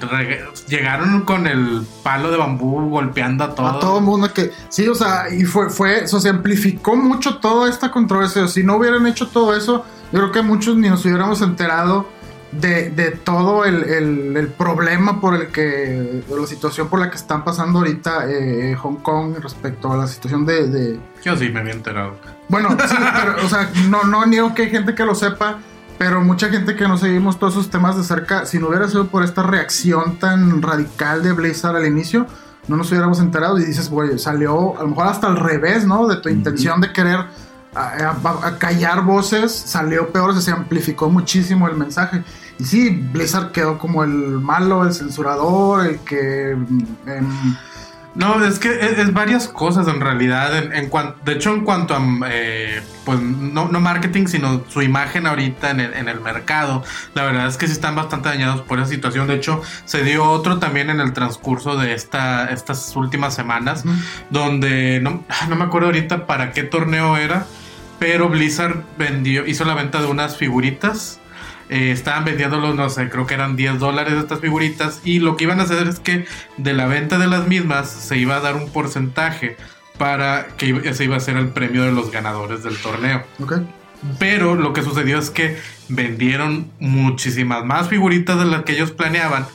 Speaker 3: Llegaron con el palo de bambú golpeando a todos.
Speaker 2: A todo mundo que. Sí, o sea, y fue, fue. O sea, se amplificó mucho toda esta controversia. Si no hubieran hecho todo eso, yo creo que muchos ni nos hubiéramos enterado de, de todo el, el- el problema por el que. de la situación por la que están pasando ahorita eh, Hong Kong respecto a la situación de- de,
Speaker 3: Yo sí me había enterado.
Speaker 2: bueno, sí, pero, o sea, no, no niego que hay gente que lo sepa, pero mucha gente que no seguimos todos esos temas de cerca, si no hubiera sido por esta reacción tan radical de Blizzard al inicio, no nos hubiéramos enterado y dices, güey, salió a lo mejor hasta al revés, ¿no? De tu intención de querer a, a- a callar voces, salió peor, o sea, se amplificó muchísimo el mensaje. Y sí, Blizzard quedó como el malo, el censurador, el que... em,
Speaker 3: No, es que es, es varias cosas en realidad. En, en cuan- de hecho, en cuanto a, eh, pues no, no marketing, sino su imagen ahorita en el, en el mercado, la verdad es que sí están bastante dañados por esa situación. De hecho, se dio otro también en el transcurso de esta, estas últimas semanas, donde no, ah, no me acuerdo ahorita para qué torneo era, pero Blizzard vendió, hizo la venta de unas figuritas. Eh, estaban vendiéndolos, no sé, creo que eran 10 dólares estas figuritas. Y lo que iban a hacer es que de la venta de las mismas se iba a dar un porcentaje para que ese iba a ser el premio de los ganadores del torneo.
Speaker 2: ¿ok?
Speaker 3: Pero lo que sucedió es que vendieron muchísimas más figuritas de las que ellos planeaban.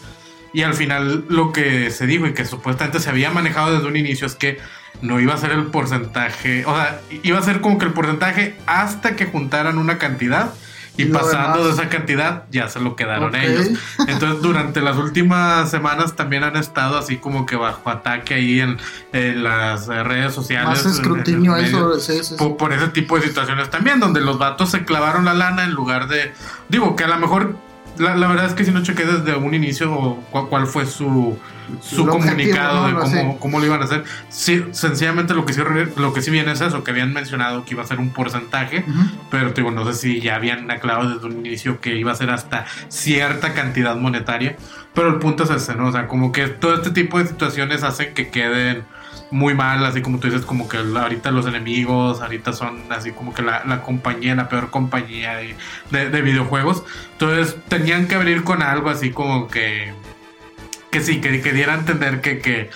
Speaker 3: Y al final lo que se dijo y que supuestamente se había manejado desde un inicio es que no iba a ser el porcentaje, o sea, iba a ser como que el porcentaje hasta que juntaran una cantidad y,
Speaker 2: lo
Speaker 3: pasando
Speaker 2: demás.
Speaker 3: de esa cantidad ya se lo quedaron ellos. Entonces durante las últimas semanas también han estado así como que bajo ataque ahí en, en las redes sociales.
Speaker 2: Más
Speaker 3: en-
Speaker 2: escrutinio
Speaker 3: en
Speaker 2: sobre. Sí.
Speaker 3: por, por ese tipo de situaciones también, donde los vatos se clavaron la lana en lugar de... Digo, que a lo mejor... La, la verdad es que si no chequé desde un inicio cu- cuál fue su, su comunicado de cómo, cómo lo iban a hacer. Sí, sencillamente lo que, sí, lo que sí viene es eso, que habían mencionado que iba a ser un porcentaje,
Speaker 2: Ujú.
Speaker 3: pero digo, no sé si ya habían aclarado desde un inicio que iba a ser hasta cierta cantidad monetaria, pero el punto es ese, ¿no? O sea, como que todo este tipo de situaciones hacen que queden muy mal, así como tú dices, como que ahorita los enemigos, ahorita son así como que la, la compañía, la peor compañía de, de- de videojuegos. Entonces tenían que abrir con algo así como que, que sí, que, que diera a entender que, que,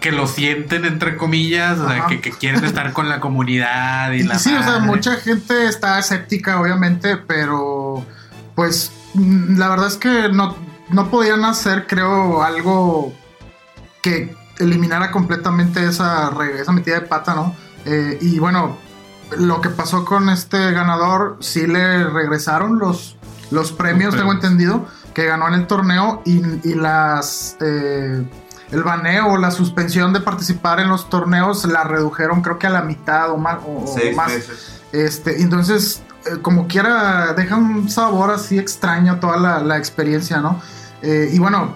Speaker 3: que lo sienten entre comillas, o sea, que, que quieren estar con la comunidad y la...
Speaker 2: sí, o sea,
Speaker 3: madre.
Speaker 2: mucha gente está escéptica, obviamente, pero pues mm, la verdad es que no, no podían hacer, creo, algo que eliminara completamente esa, esa metida de pata, ¿no? Eh, y bueno, lo que pasó con este ganador, sí le regresaron los, los premios, tengo entendido, que ganó en el torneo y, y las... eh, el baneo o la suspensión de participar en los torneos la redujeron creo que a la mitad o más, o, o
Speaker 4: Seis
Speaker 2: más.
Speaker 4: meses.
Speaker 2: Este, entonces, eh, como quiera, deja un sabor así extraño toda la, la experiencia, ¿no? Eh, y bueno,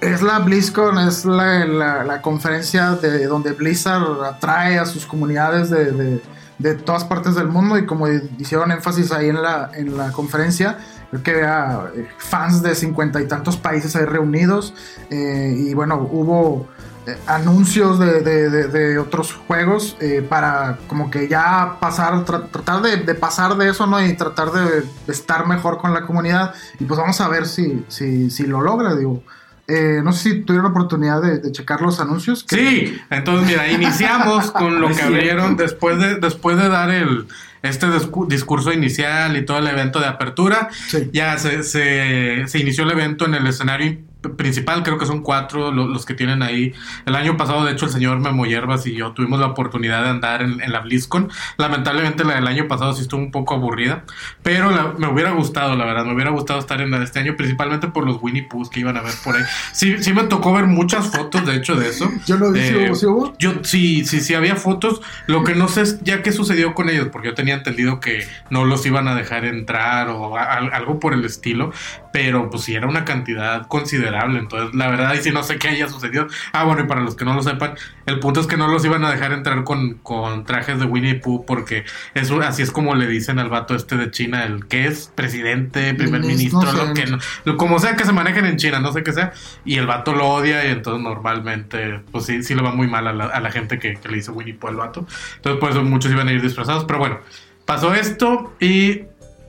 Speaker 2: es la BlizzCon, es la, la- conferencia de donde Blizzard atrae a sus comunidades de, de- todas partes del mundo y como hicieron énfasis ahí en la, en la conferencia, creo que había eh, fans de cincuenta y tantos países ahí reunidos eh, y bueno, hubo eh, anuncios de, de- otros juegos para como que ya pasar, tra- tratar de, pasar de eso, ¿no? Y tratar de estar mejor con la comunidad. Y pues vamos a ver si, si, si lo logra, digo. Eh, no sé si tuvieron oportunidad de, de checar los anuncios. que-
Speaker 3: Sí, entonces mira, iniciamos con lo que abrieron después de, después de dar el este discu- discurso inicial y todo el evento de apertura.
Speaker 2: Sí.
Speaker 3: Ya se, se, se inició el evento en el escenario principal, creo que son cuatro lo- los, que tienen ahí. El año pasado, de hecho, el señor Memo Hierbas y yo tuvimos la oportunidad de andar en, en la BlizzCon. Lamentablemente la del año pasado sí estuvo un poco aburrida, pero la- me hubiera gustado, la verdad, me hubiera gustado estar en la de este año, principalmente por los Winnie Poohs que iban a ver por ahí. Sí, sí me tocó ver muchas fotos, de hecho, de eso.
Speaker 2: Yo lo vi, ¿sí
Speaker 3: Eh,
Speaker 2: sí hubo?
Speaker 3: Yo sí, sí, sí había fotos. Lo que no sé es ya qué sucedió con ellos, porque yo tenía entendido que no los iban a dejar entrar o a- a- algo por el estilo, pero pues sí era una cantidad considerable. Entonces, la verdad, y si no sé qué haya sucedido. Ah, bueno, y para los que no lo sepan, el punto es que no los iban a dejar entrar con, con trajes de Winnie Pooh, porque eso, así es como le dicen al vato este de China, el que es presidente, primer
Speaker 2: Ministro,
Speaker 3: ministro,
Speaker 2: no sé.
Speaker 3: lo que no- lo- como sea que se manejen en China, no sé qué sea, y el vato lo odia y entonces normalmente, pues sí, sí le va muy mal a la, a la gente que, que le hizo Winnie Pooh al vato. Entonces por eso muchos iban a ir disfrazados, pero bueno, pasó esto y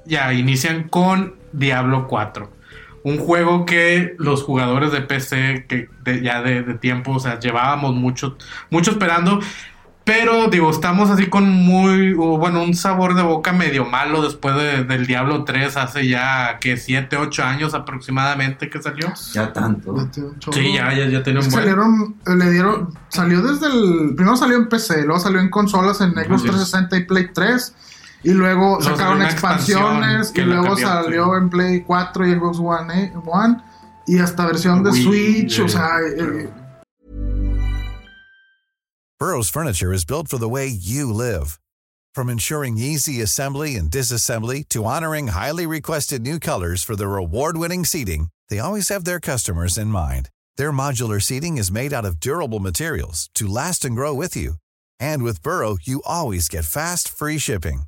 Speaker 3: ya inician con Diablo 4. Un juego que los jugadores de PC, que de- ya de, de tiempo, o sea, llevábamos mucho, mucho esperando. Pero digo, estamos así con muy, bueno, un sabor de boca medio malo después de- del Diablo 3 hace ya que 7, 8 años aproximadamente que salió.
Speaker 4: Ya tanto.
Speaker 3: Sí, ya, ya, ya tenía un buen.
Speaker 2: Salieron, eh, le dieron, salió desde el, primero salió en PC, luego salió en consolas en Xbox
Speaker 3: Así es.
Speaker 2: 360 y Play 3, y luego
Speaker 3: Luego
Speaker 2: sacaron
Speaker 3: salió una
Speaker 2: expansiones,
Speaker 3: expansión que
Speaker 2: y
Speaker 3: la
Speaker 2: luego
Speaker 3: cambiaron,
Speaker 2: salió
Speaker 3: sí.
Speaker 2: en Play 4 y Xbox One, eh, One y hasta versión de
Speaker 3: Wii,
Speaker 2: Switch, o
Speaker 3: de-
Speaker 2: sea, eh,
Speaker 5: Burrow's furniture is built for the way you live. From ensuring easy assembly and disassembly to honoring highly requested new colors for their award-winning seating, they always have their customers in mind. Their modular seating is made out of durable materials to last and grow with you. And with Burrow, you always get fast, free shipping.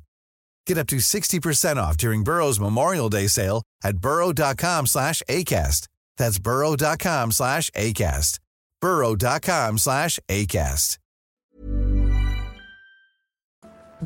Speaker 5: Get up to 60% off during Burrow's Memorial Day sale at burrow.com slash ACAST. That's burrow.com slash ACAST. burrow.com slash ACAST.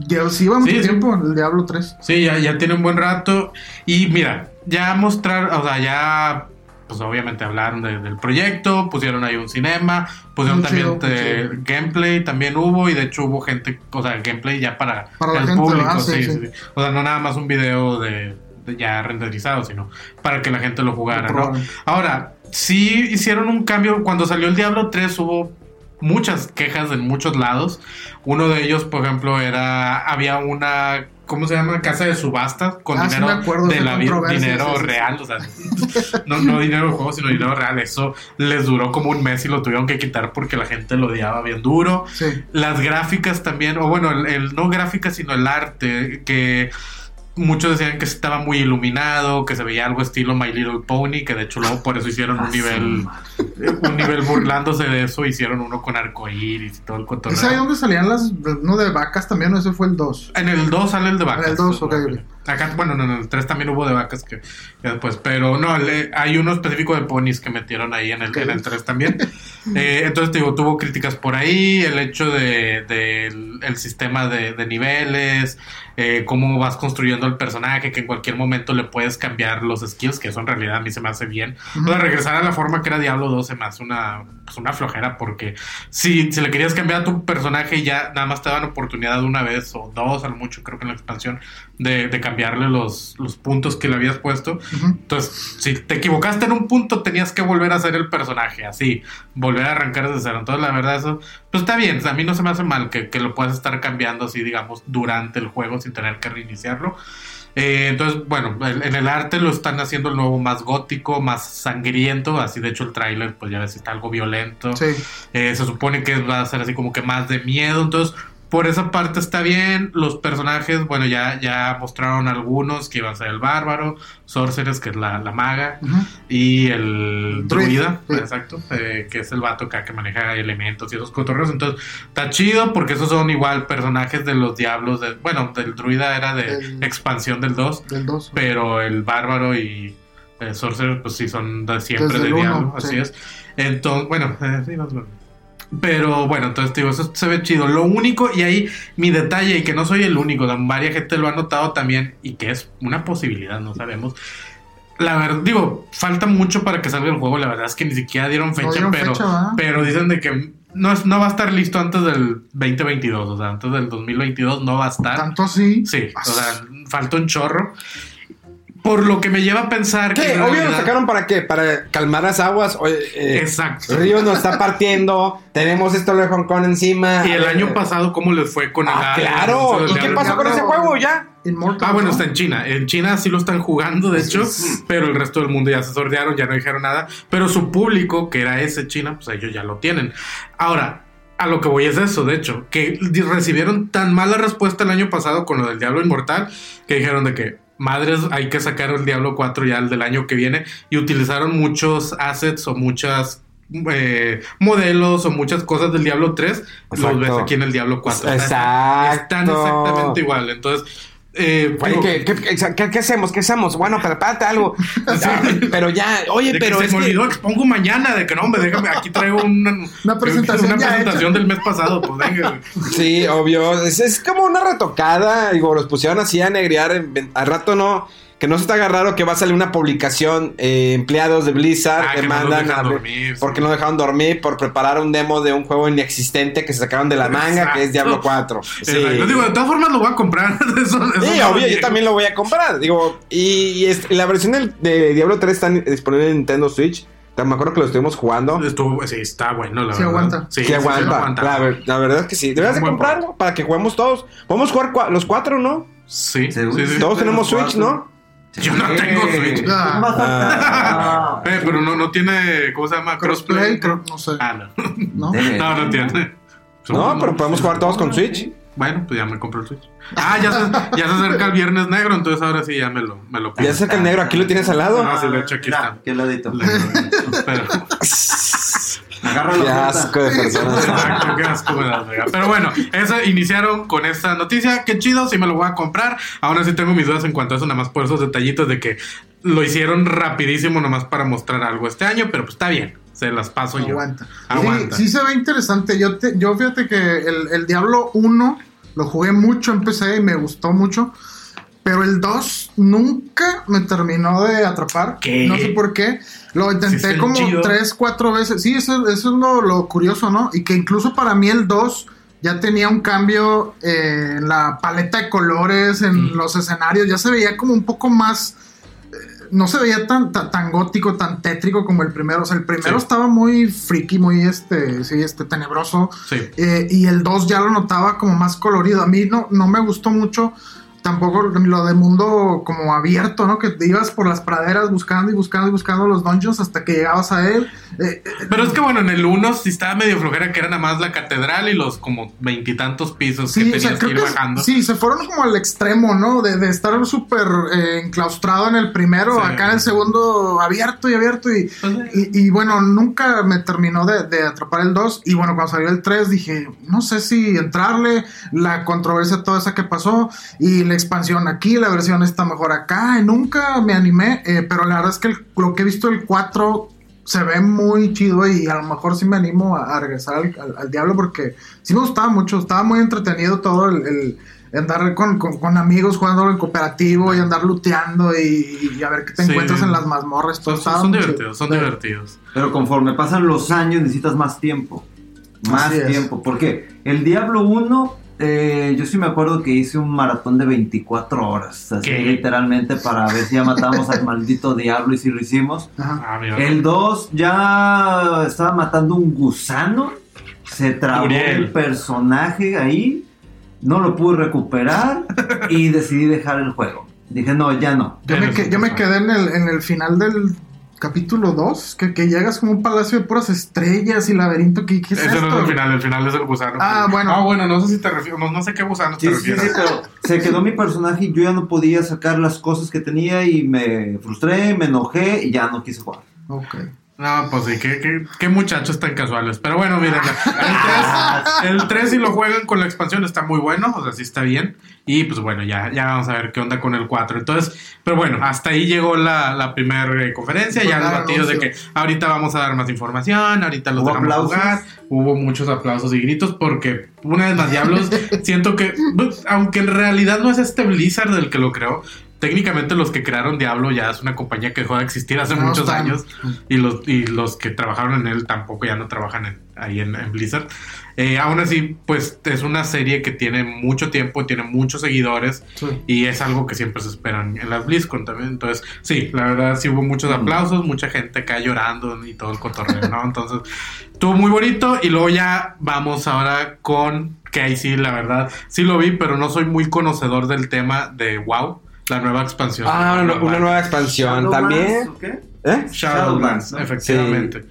Speaker 2: ya sí iba mucho
Speaker 3: Sí, sí.
Speaker 2: tiempo el Diablo 3.
Speaker 3: Sí, ya, ya tiene un buen rato. Y mira, ya mostrar, o sea, ya, pues obviamente hablaron de- del proyecto, pusieron ahí un cinema, pusieron también
Speaker 2: chido,
Speaker 3: eh, gameplay, también hubo, y de hecho hubo gente, o sea, gameplay ya para,
Speaker 2: Para
Speaker 3: el público,
Speaker 2: ¿verdad? Sí,
Speaker 3: sí,
Speaker 2: sí.
Speaker 3: sí, sí. O sea, no nada más un video de, de ya renderizado, sino para que la gente lo jugara, ¿no? Ahora, sí hicieron un cambio, cuando salió el Diablo 3 hubo muchas quejas en muchos lados. Uno de ellos, por ejemplo, era había una ¿Cómo se llama? Casa de subastas con
Speaker 2: Ah,
Speaker 3: dinero
Speaker 2: acuerdo de
Speaker 3: la vida, dinero real, o sea, no, no dinero de juego, sino dinero real. Eso les duró como un mes y lo tuvieron que quitar porque la gente lo odiaba bien duro.
Speaker 2: Sí.
Speaker 3: Las gráficas también, o bueno, el, el- no gráficas, sino el arte, que muchos decían que estaba muy iluminado, que se veía algo estilo My Little Pony, que de hecho luego por eso hicieron un nivel, un nivel burlándose de eso, hicieron uno con arcoíris y todo el cotorreo.
Speaker 2: ¿Es ahí donde salían las, uno de vacas también? ¿O ese fue el 2?
Speaker 3: En el 2 sale el de vacas.
Speaker 2: En el 2, ok, ok.
Speaker 3: Acá, bueno, no, en el 3 también hubo de vacas que, que después, pero no, le- hay uno específico de ponis que metieron ahí en el, en el 3 también. Eh, entonces, te digo, tuvo críticas por ahí, el hecho de, del- el sistema de, de niveles, eh, cómo vas construyendo el personaje, que en cualquier momento le puedes cambiar los skills, que eso en realidad a mí se me hace bien. O sea, regresar a la forma que era Diablo 2 se me hace una, pues una flojera, porque si, si le querías cambiar a tu personaje, ya nada más te daban oportunidad de una vez o dos, a lo mucho, creo que en la expansión, de, de cambiarle los, los puntos que le habías puesto. Entonces, si te equivocaste en un punto, tenías que volver a hacer el personaje, así, volver a arrancar desde cero. Entonces, la verdad, eso, pues está bien. A mí no se me hace mal que, que lo puedas estar cambiando así, digamos, durante el juego sin tener que reiniciarlo. Eh, entonces, bueno, en el arte lo están haciendo el nuevo más gótico, más sangriento. Así, de hecho, el tráiler, pues ya ves, está algo violento.
Speaker 2: Sí.
Speaker 3: Eh, se supone que va a ser así como que más de miedo. Entonces, por esa parte está bien. Los personajes, bueno, ya, ya mostraron algunos que iban a ser el bárbaro, Sorceress, que es la, la maga, y el
Speaker 2: Druid,
Speaker 3: druida,
Speaker 2: sí.
Speaker 3: exacto, eh, que es el vato acá que maneja elementos y esos cotorreos. Entonces, está chido porque esos son igual personajes de los diablos. De, bueno, del druida era de
Speaker 2: El-
Speaker 3: expansión del 2,
Speaker 2: Del 2.
Speaker 3: pero el bárbaro y el sorcerer, pues sí, son de siempre
Speaker 2: Desde
Speaker 3: de
Speaker 2: uno,
Speaker 3: diablo,
Speaker 2: sí.
Speaker 3: así es. Entonces, bueno, eh, sí, más o menos. Pero bueno, entonces te digo, eso se ve chido. Lo único, y ahí mi detalle, y que no soy el único, varias gente lo ha notado también, y que es una posibilidad, no sabemos. La verdad, digo, falta mucho para que salga el juego. La verdad es que ni siquiera dieron fecha,
Speaker 2: dieron
Speaker 3: pero,
Speaker 2: fecha,
Speaker 3: pero dicen de que no, es, no va a estar listo antes del 2022, o sea, antes del 2022 no va a estar.
Speaker 2: Tanto así.
Speaker 3: Sí, o sea, falta un chorro. Por lo que me lleva a pensar que.
Speaker 1: ¿Qué?
Speaker 3: en
Speaker 1: Obvio lo sacaron para qué? Para calmar las aguas. Oye, eh,
Speaker 3: Exacto.
Speaker 1: Río nos está partiendo. Tenemos esto de Hong Kong encima.
Speaker 3: Y el año pasado, ¿cómo les fue con
Speaker 1: Ah,
Speaker 3: el
Speaker 1: claro.
Speaker 3: anuncio del
Speaker 1: ¿Y qué pasó con ese juego ya?
Speaker 3: Ah, bueno,
Speaker 2: ¿no?
Speaker 3: está en China. En China sí lo están jugando, de hecho, pero el resto del mundo ya se sortearon, ya no dijeron nada. Pero su público, que era ese China, pues ellos ya lo tienen. Ahora, a lo que voy es eso, de hecho, que recibieron tan mala respuesta el año pasado con lo del Diablo Inmortal, que dijeron de que, madres, hay que sacar el Diablo 4 ya el del año que viene, y utilizaron muchos assets o muchas... eh, modelos o muchas cosas del Diablo 3 los
Speaker 1: Exacto.
Speaker 3: ves aquí en el Diablo 4
Speaker 1: Exacto.
Speaker 3: están exactamente igual entonces eh,
Speaker 1: ¿qué, qué, exa- qué- qué hacemos? ¿Qué hacemos? Bueno, prepárate algo. Pero ya, oye,
Speaker 3: de
Speaker 1: pero
Speaker 3: que
Speaker 1: es
Speaker 3: se me
Speaker 1: que-
Speaker 3: olvidó, expongo mañana, de que no, hombre, déjame, aquí traigo una,
Speaker 2: Una presentación
Speaker 3: una presentación del mes pasado, pues venga.
Speaker 1: Sí, obvio. Es, es como una retocada. Digo, los pusieron así a negrear. Al rato no. Que no se está agarrado que va a salir una publicación. eh, empleados de Blizzard
Speaker 3: Ah, no
Speaker 1: demandan a-
Speaker 3: dormir,
Speaker 1: porque
Speaker 3: sí.
Speaker 1: no dejaron dormir por preparar un demo de un juego inexistente que se sacaron de la manga, que es Diablo 4. Sí.
Speaker 3: Exacto. Digo, de todas formas lo voy a comprar. Eso, eso
Speaker 1: Sí,
Speaker 3: no
Speaker 1: obvio, yo también lo voy a comprar. Digo, y, y es- la versión del, de Diablo 3 está disponible en Nintendo Switch. Me acuerdo que lo estuvimos jugando.
Speaker 3: Estuvo, sí, está bueno, la
Speaker 2: Sí
Speaker 3: verdad.
Speaker 2: aguanta.
Speaker 3: Sí,
Speaker 1: Sí,
Speaker 3: sí,
Speaker 1: aguanta.
Speaker 3: sí aguanta.
Speaker 1: La, ver- la verdad es que sí. Deberías de comprarlo para que juguemos todos. Podemos jugar cua- los cuatro, ¿no?
Speaker 3: Sí, sí,
Speaker 4: Según-
Speaker 3: sí.
Speaker 1: Todos tenemos Switch, ¿no?
Speaker 3: Yo no tengo Switch.
Speaker 2: Ah,
Speaker 3: Eh, pero no, no tiene, ¿cómo se llama?
Speaker 2: crossplay, no sé.
Speaker 3: Ah, no.
Speaker 2: ¿No?
Speaker 3: No, no tiene.
Speaker 1: No, pero podemos jugar todos con Switch.
Speaker 3: Bueno, pues ya me compro el Switch. Ah, ya se, ya se acerca el viernes negro, entonces ahora sí ya me lo, me lo
Speaker 1: Ya acerca el negro, aquí lo tienes al lado.
Speaker 3: Ah, sí, de hecho aquí está.
Speaker 4: Qué ladito.
Speaker 3: Pero,
Speaker 4: Agarra
Speaker 1: Qué asco de personas.
Speaker 3: exacto, qué asco me das, oiga. Pero bueno, eso iniciaron con esta noticia. Qué chido, sí me lo voy a comprar. Aún así tengo mis dudas en cuanto a eso, nada más por esos detallitos de que lo hicieron rapidísimo nomás para mostrar algo este año, pero pues está bien. Se las paso yo.
Speaker 2: Aguanta.
Speaker 3: Aguanta.
Speaker 2: Sí, sí se ve interesante. Yo, te- yo fíjate que el, el Diablo 1 lo jugué mucho en PC y me gustó mucho. Pero el 2 nunca me terminó de atrapar.
Speaker 3: ¿Qué?
Speaker 2: No sé por qué. Lo intenté como
Speaker 3: chido.
Speaker 2: 3, 4 veces. Sí, eso, eso es lo, lo curioso, ¿no? Y que incluso para mí el 2 ya tenía un cambio eh, en la paleta de colores, en
Speaker 3: Mm.
Speaker 2: los escenarios. Ya se veía como un poco más eh, no se veía tan, tan, tan gótico, tan tétrico como el primero. O sea, el primero
Speaker 3: Sí.
Speaker 2: estaba muy friki, muy este, sí, este, tenebroso.
Speaker 3: Sí.
Speaker 2: Eh, y el 2 ya lo notaba como más colorido. A mí no, no me gustó mucho tampoco lo de mundo como abierto, ¿no? Que te ibas por las praderas buscando y buscando y buscando los dungeons hasta que llegabas a él. Eh, eh,
Speaker 3: Pero es que bueno, en el 1 sí estaba medio flojera que era nada más la catedral y los como veintitantos pisos que
Speaker 2: o
Speaker 3: tenías
Speaker 2: sea,
Speaker 3: que ir bajando.
Speaker 2: sí, se fueron como al extremo, ¿no? De, de estar súper eh, enclaustrado en el primero,
Speaker 3: Sí.
Speaker 2: acá en el segundo abierto y abierto y,
Speaker 3: Pues,
Speaker 2: y, y, bueno, nunca me terminó de, de atrapar el 2 y bueno, cuando salió el 3 dije, no sé si entrarle, la controversia toda esa que pasó y la expansión aquí, la versión está mejor acá, y nunca me animé, eh, pero la verdad es que el- lo que he visto el 4 se ve muy chido y a lo mejor sí me animo a, a regresar al, al- al Diablo porque sí me gustaba mucho, estaba muy entretenido todo el, el andar con, con- con amigos jugando en cooperativo y andar luteando y, y a ver qué te
Speaker 3: Sí.
Speaker 2: encuentras en las mazmorras. todo
Speaker 3: Son, divertidos, son
Speaker 2: Sí.
Speaker 3: divertidos.
Speaker 4: Pero conforme pasan los años necesitas más tiempo. Más
Speaker 2: Así es.
Speaker 4: tiempo. Porque el Diablo 1, eh, yo sí me acuerdo que hice un maratón de 24 horas. Así
Speaker 3: ¿Qué?
Speaker 4: literalmente para ver si ya matamos al maldito Diablo y si lo hicimos.
Speaker 3: Ah.
Speaker 4: El 2 ya estaba matando un gusano. Se trabó
Speaker 3: Uriel.
Speaker 4: el personaje ahí. No lo pude recuperar. y decidí dejar el juego. Dije, no, ya no.
Speaker 2: Yo, me, que- yo quedé en el, en el final del capítulo 2, que, que llegas como un palacio de puras estrellas y laberinto. ¿Qué, qué es
Speaker 3: Ese
Speaker 2: esto?
Speaker 3: no es el final, el final es el gusano.
Speaker 2: Ah, bueno.
Speaker 3: Ah, bueno, no sé si te refieres, no, no sé qué gusano
Speaker 4: Sí,
Speaker 3: te
Speaker 4: sí,
Speaker 3: refieres.
Speaker 4: sí, pero se quedó mi personaje y yo ya no podía sacar las cosas que tenía y me frustré, me enojé y ya no quise jugar.
Speaker 2: Ok.
Speaker 3: No, pues sí, qué, qué, qué muchachos tan casuales. Pero bueno, miren, el 3, el 3 si lo juegan con la expansión está muy bueno, o sea, sí está bien. Y pues bueno, ya, ya vamos a ver qué onda con el 4. Entonces, pero bueno, hasta ahí llegó la, la primera conferencia, ya los batidos de que ahorita vamos a dar más información, ahorita los
Speaker 4: ¿Hubo
Speaker 3: dejamos
Speaker 4: aplausos?
Speaker 3: jugar. Hubo muchos aplausos y gritos porque una vez más, Diablos, siento que, pues, aunque en realidad no es este Blizzard el que lo creó, técnicamente los que crearon Diablo ya es una compañía que dejó de existir hace
Speaker 2: No
Speaker 3: muchos
Speaker 2: están.
Speaker 3: años y los, y los que trabajaron en él tampoco ya no trabajan en- ahí en, en Blizzard. Eh, aún así, pues es una serie que tiene mucho tiempo, tiene muchos seguidores
Speaker 2: Sí.
Speaker 3: y es algo que siempre se esperan en las BlizzCon también. Entonces, sí, la verdad sí hubo muchos aplausos, mucha gente acá llorando y todo el cotorreo, ¿no? Entonces, estuvo muy bonito y luego ya vamos ahora con que ahí sí, la verdad, sí lo vi, pero no soy muy conocedor del tema de WoW, la nueva expansión.
Speaker 1: Ah, una, una nueva expansión también.
Speaker 4: ¿o qué?
Speaker 1: ¿Eh?
Speaker 3: Shadowlands,
Speaker 4: ¿no?
Speaker 3: efectivamente.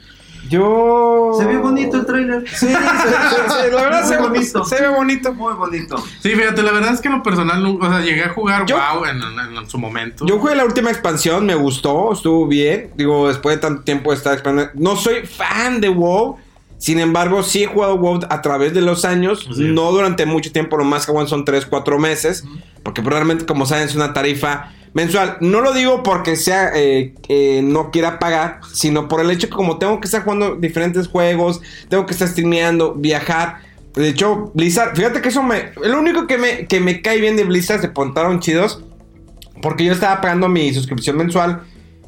Speaker 1: Yo.
Speaker 4: Se ve bonito el trailer.
Speaker 1: Sí, sí, sí, sí, la verdad se,
Speaker 4: bonito.
Speaker 1: se ve bonito.
Speaker 4: Muy bonito.
Speaker 3: Sí, fíjate, la verdad es que en lo personal, o sea, llegué a jugar
Speaker 1: Yo-
Speaker 3: WoW en, en- en su momento.
Speaker 1: Yo jugué la última expansión, me gustó, estuvo bien. Digo, después de tanto tiempo de estar expandiendo. No soy fan de WoW. Sin embargo, sí he jugado WoW a través de los años.
Speaker 3: Sí.
Speaker 1: No durante mucho tiempo, lo más que aguanto son 3, 4 meses. Porque probablemente, como saben, es una tarifa mensual. No lo digo porque sea eh, que no quiera pagar, sino por el hecho que como tengo que estar jugando diferentes juegos, tengo que estar streameando, viajar. De hecho, Blizzard, fíjate que eso me... Lo único que me, que me cae bien de Blizzard, se pontaron chidos. Porque yo estaba pagando mi suscripción mensual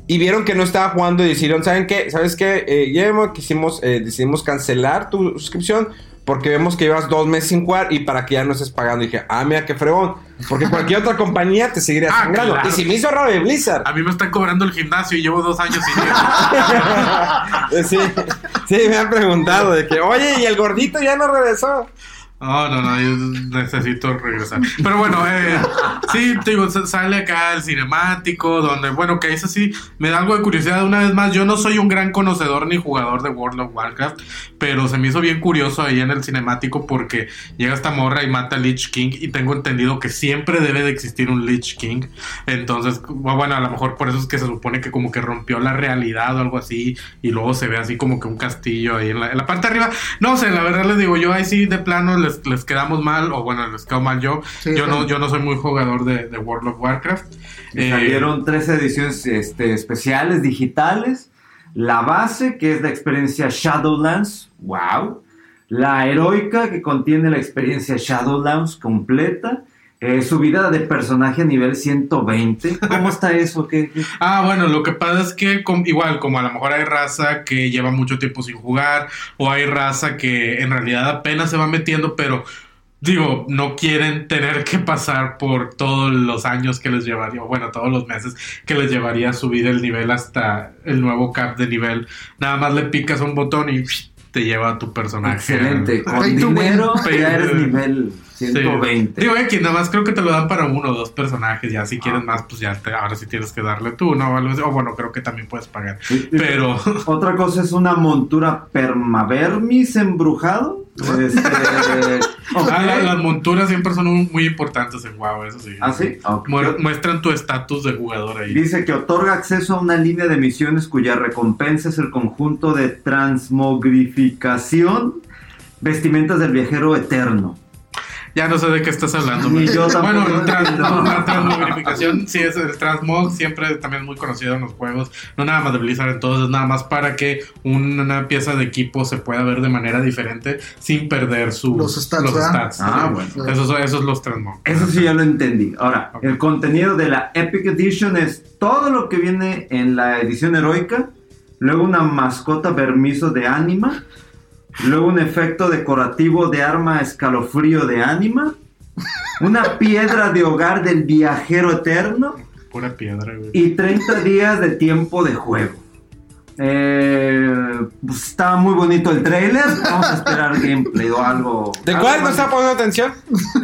Speaker 1: y vieron que no estaba jugando y decidieron, ¿saben qué? ¿Sabes qué? Eh, Guillermo, quisimos, eh, decidimos cancelar tu suscripción porque vemos que llevas dos meses sin jugar y para que ya no estés pagando. Y dije, ah, mira qué fregón. Porque cualquier otra compañía te seguiría
Speaker 3: Ah,
Speaker 1: sangrando.
Speaker 3: claro.
Speaker 1: Y si me hizo raro de Blizzard.
Speaker 3: A mí me están cobrando el gimnasio y llevo dos años sin ir.
Speaker 1: Sí, sí, me han preguntado de que, oye, y el gordito ya no regresó.
Speaker 3: No, no, no, yo necesito regresar. Pero bueno, eh, sí, digo, sa- sale acá el cinemático, donde, bueno, que eso sí, me da algo de curiosidad. Una vez más, yo no soy un gran conocedor ni jugador de World of Warcraft, pero se me hizo bien curioso ahí en el cinemático porque llega esta morra y mata a Lich King y tengo entendido que siempre debe de existir un Lich King. Entonces, bueno, a lo mejor por eso es que se supone que como que rompió la realidad o algo así y luego se ve así como que un castillo ahí en la, en la parte de arriba. No sé, la verdad les digo, yo ahí sí de plano les, les quedamos mal o bueno, les quedo mal yo.
Speaker 2: Sí,
Speaker 3: yo,
Speaker 2: sí.
Speaker 3: no, yo no soy muy jugador de, de World of Warcraft. Eh,
Speaker 4: salieron tres ediciones este, especiales digitales. La base, que es la experiencia Shadowlands. ¡Wow! La heroica, que contiene la experiencia Shadowlands completa. Eh, subida de personaje a nivel 120. ¿Cómo está eso? ¿Qué, qué?
Speaker 3: Ah, bueno, lo que pasa es que com- igual, como a lo mejor hay raza que lleva mucho tiempo sin jugar, o hay raza que en realidad apenas se va metiendo, pero digo, no quieren tener que pasar por todos los años que les llevaría, o bueno, todos los meses que les llevaría a subir el nivel hasta el nuevo cap de nivel. Nada más le picas un botón y te lleva a tu personaje.
Speaker 4: Excelente. Con
Speaker 2: Ay, tú,
Speaker 4: dinero ya eres nivel
Speaker 3: Sí.
Speaker 4: 120.
Speaker 3: Digo, aquí nada más creo que te lo dan para uno o dos personajes. Ya si quieres más, pues ya te- ahora sí tienes que darle tú, ¿no? O bueno, creo que también puedes pagar. Pero
Speaker 4: Otra cosa es una montura permavermis embrujado. Este,
Speaker 3: ah, la- las monturas siempre son muy importantes en WoW, eso sí.
Speaker 4: ¿Ah, sí? Ok.
Speaker 3: Mu- Muestran tu estatus de jugador ahí.
Speaker 4: Dice que otorga acceso a una línea de misiones cuya recompensa es el conjunto de transmogrificación, vestimentas del viajero eterno.
Speaker 3: Ya no sé de qué estás hablando.
Speaker 4: Ni
Speaker 3: pero-
Speaker 4: yo
Speaker 3: bueno, el trans-
Speaker 4: entiendo.
Speaker 3: la transmogrificación, sí, es el transmog, siempre también es muy conocido en los juegos. No nada más de Blizzard, entonces nada más para que una pieza de equipo se pueda ver de manera diferente sin perder sus
Speaker 2: Los stats.
Speaker 4: Ah,
Speaker 3: Sí.
Speaker 4: bueno.
Speaker 3: Esos, son- esos son los transmog.
Speaker 4: Eso sí ya lo entendí. Ahora, el contenido de la Epic Edition es todo lo que viene en la edición heroica, luego una mascota vermizo de ánima, luego un efecto decorativo de arma escalofrío de ánima, una piedra de hogar del viajero eterno
Speaker 3: Pura piedra, güey.
Speaker 4: y 30 días de tiempo de juego. Eh, pues, está muy bonito el trailer. Vamos a esperar gameplay o algo.
Speaker 1: ¿De
Speaker 4: algo
Speaker 1: cuál no está poniendo atención?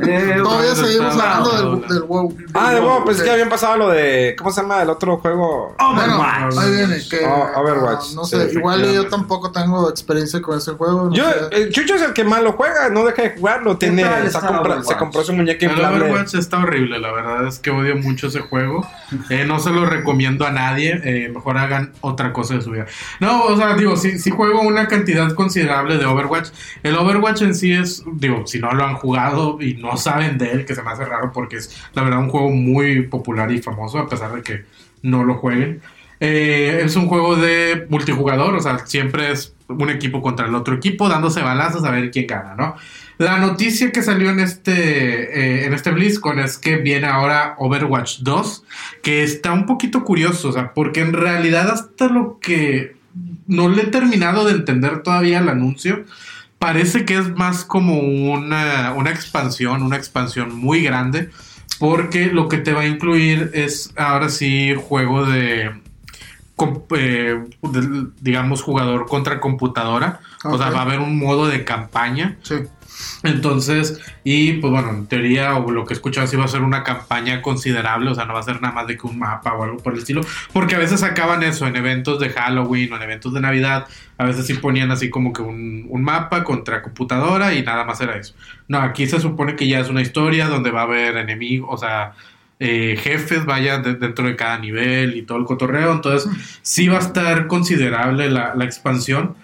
Speaker 4: Eh,
Speaker 2: Todavía
Speaker 3: bueno,
Speaker 2: seguimos hablando del, del WoW.
Speaker 1: Ah, de nuevo, pensé
Speaker 2: Ok.
Speaker 1: que habían pasado lo de. ¿Cómo se llama el otro juego?
Speaker 2: Bueno,
Speaker 4: Overwatch.
Speaker 2: ahí viene. Que,
Speaker 1: Oh, Overwatch,
Speaker 2: ah, no
Speaker 1: sí,
Speaker 2: sé, igual yo tampoco tengo experiencia con ese juego. No
Speaker 1: Yo, el Chucho es el que más lo juega, no deja de jugarlo. Tiene, se, compra- compró su muñeca
Speaker 3: El. Overwatch está horrible, la verdad es que odio mucho ese juego. Eh, no se lo recomiendo a nadie. eh, mejor hagan otra cosa de su vida. No, o sea, digo, si, si juego una cantidad considerable de Overwatch. El Overwatch en sí es, digo, si no lo han jugado y no saben de él, que se me hace raro porque es la verdad un juego muy popular y famoso, a pesar de que no lo jueguen. Eh, es un juego de multijugador, o sea, siempre es un equipo contra el otro equipo, dándose balazos a ver quién gana, ¿no? La noticia que salió en este, eh, en este BlizzCon es que viene ahora Overwatch 2, que está un poquito curioso, o sea, porque en realidad hasta lo que no le he terminado de entender todavía el anuncio, parece que es más como una, una expansión, una expansión muy grande, porque lo que te va a incluir es ahora sí juego de, eh, digamos, jugador contra computadora. O sea, va a haber un modo de campaña.
Speaker 2: Sí.
Speaker 3: Entonces, y pues bueno, en teoría, o lo que he escuchado, sí va a ser una campaña considerable, o sea, no va a ser nada más de que un mapa o algo por el estilo, porque a veces acaban eso en eventos de Halloween o en eventos de Navidad, a veces sí ponían así como que un, un mapa contra computadora y nada más era eso. No, aquí se supone que ya es una historia donde va a haber enemigos, o sea, eh, jefes, vaya, de- dentro de cada nivel y todo el cotorreo, entonces sí va a estar considerable la, la expansión,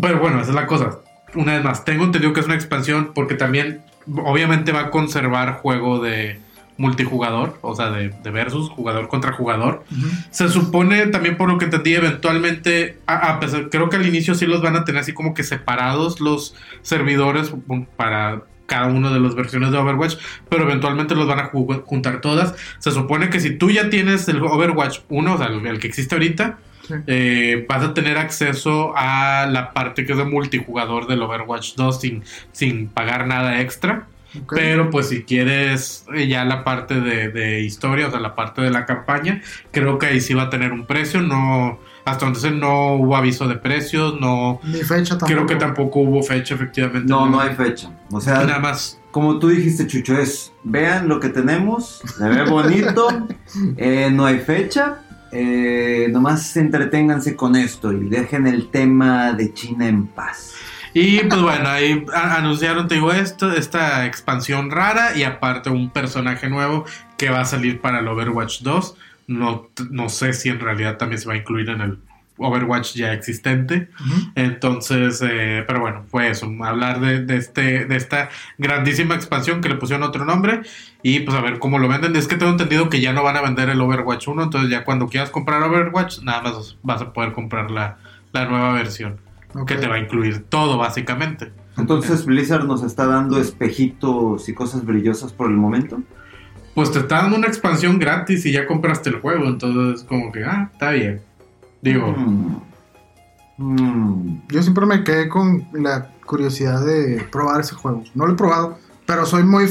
Speaker 3: pero bueno, esa es la cosa. Una vez más, tengo entendido que es una expansión porque también obviamente va a conservar juego de multijugador, o sea, de, de versus, jugador contra jugador. Se supone también por lo que entendí, eventualmente, a, a pesar, creo que al inicio sí los van a tener así como que separados los servidores para cada una de las versiones de Overwatch, pero eventualmente los van a ju- juntar todas. Se supone que si tú ya tienes el Overwatch 1, o sea, el, el que existe ahorita,
Speaker 2: Sí.
Speaker 3: eh, vas a tener acceso a la parte que es de multijugador del Overwatch 2 sin, sin pagar nada extra. Pero pues si quieres eh, ya la parte de, de historia, o sea, la parte de la campaña, creo que ahí sí va a tener un precio. No, hasta entonces no hubo aviso de precios, no,
Speaker 2: Ni fecha tampoco.
Speaker 3: creo que tampoco hubo fecha efectivamente.
Speaker 4: No, no hay fecha. O sea,
Speaker 3: Nada más.
Speaker 4: como tú dijiste, Chucho, es vean lo que tenemos, se ve bonito, eh, no hay fecha, eh, nomás entreténganse con esto y dejen el tema de China en paz.
Speaker 3: Y pues bueno, ahí anunciaron, te digo, esto, esta expansión rara y aparte un personaje nuevo que va a salir para el Overwatch 2. No, no sé si en realidad también se va a incluir en el Overwatch ya existente. Entonces, eh, pero bueno, fue eso, hablar de, de este, de esta grandísima expansión que le pusieron otro nombre y pues a ver cómo lo venden. Es que tengo entendido que ya no van a vender el Overwatch 1, entonces ya cuando quieras comprar Overwatch, nada más vas a poder comprar la, la nueva versión, que te va a incluir todo básicamente.
Speaker 4: Entonces Blizzard nos está dando espejitos y cosas brillosas por el momento.
Speaker 3: Pues te está dando una expansión gratis y ya compraste el juego, entonces como que, ah, está bien. Digo,
Speaker 4: Mm. Mm.
Speaker 2: Yo siempre me quedé con la curiosidad de probar ese juego. No lo he probado, pero soy muy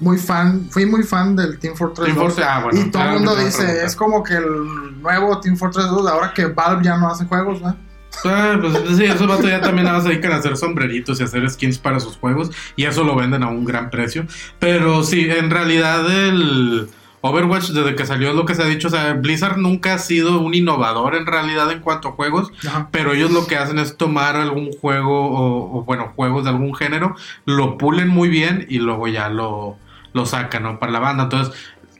Speaker 2: muy fan, fui muy fan del Team Fortress
Speaker 3: Team
Speaker 2: 2.
Speaker 3: Fortress, ah, bueno,
Speaker 2: y todo el mundo dice, es como que el nuevo Team Fortress 2, ahora que Valve ya no hace juegos, ¿no?
Speaker 3: Ah, pues sí, esos vatos ya también nada más se dedican a hacer sombreritos y hacer skins para sus juegos. Y eso lo venden a un gran precio. Pero sí, en realidad el Overwatch, desde que salió es lo que se ha dicho. O sea, Blizzard nunca ha sido un innovador en realidad en cuanto a juegos.
Speaker 2: Ajá.
Speaker 3: Pero ellos lo que hacen es tomar algún juego o, o, bueno, juegos de algún género, lo pulen muy bien y luego ya lo, lo sacan, ¿no? Para la banda. Entonces,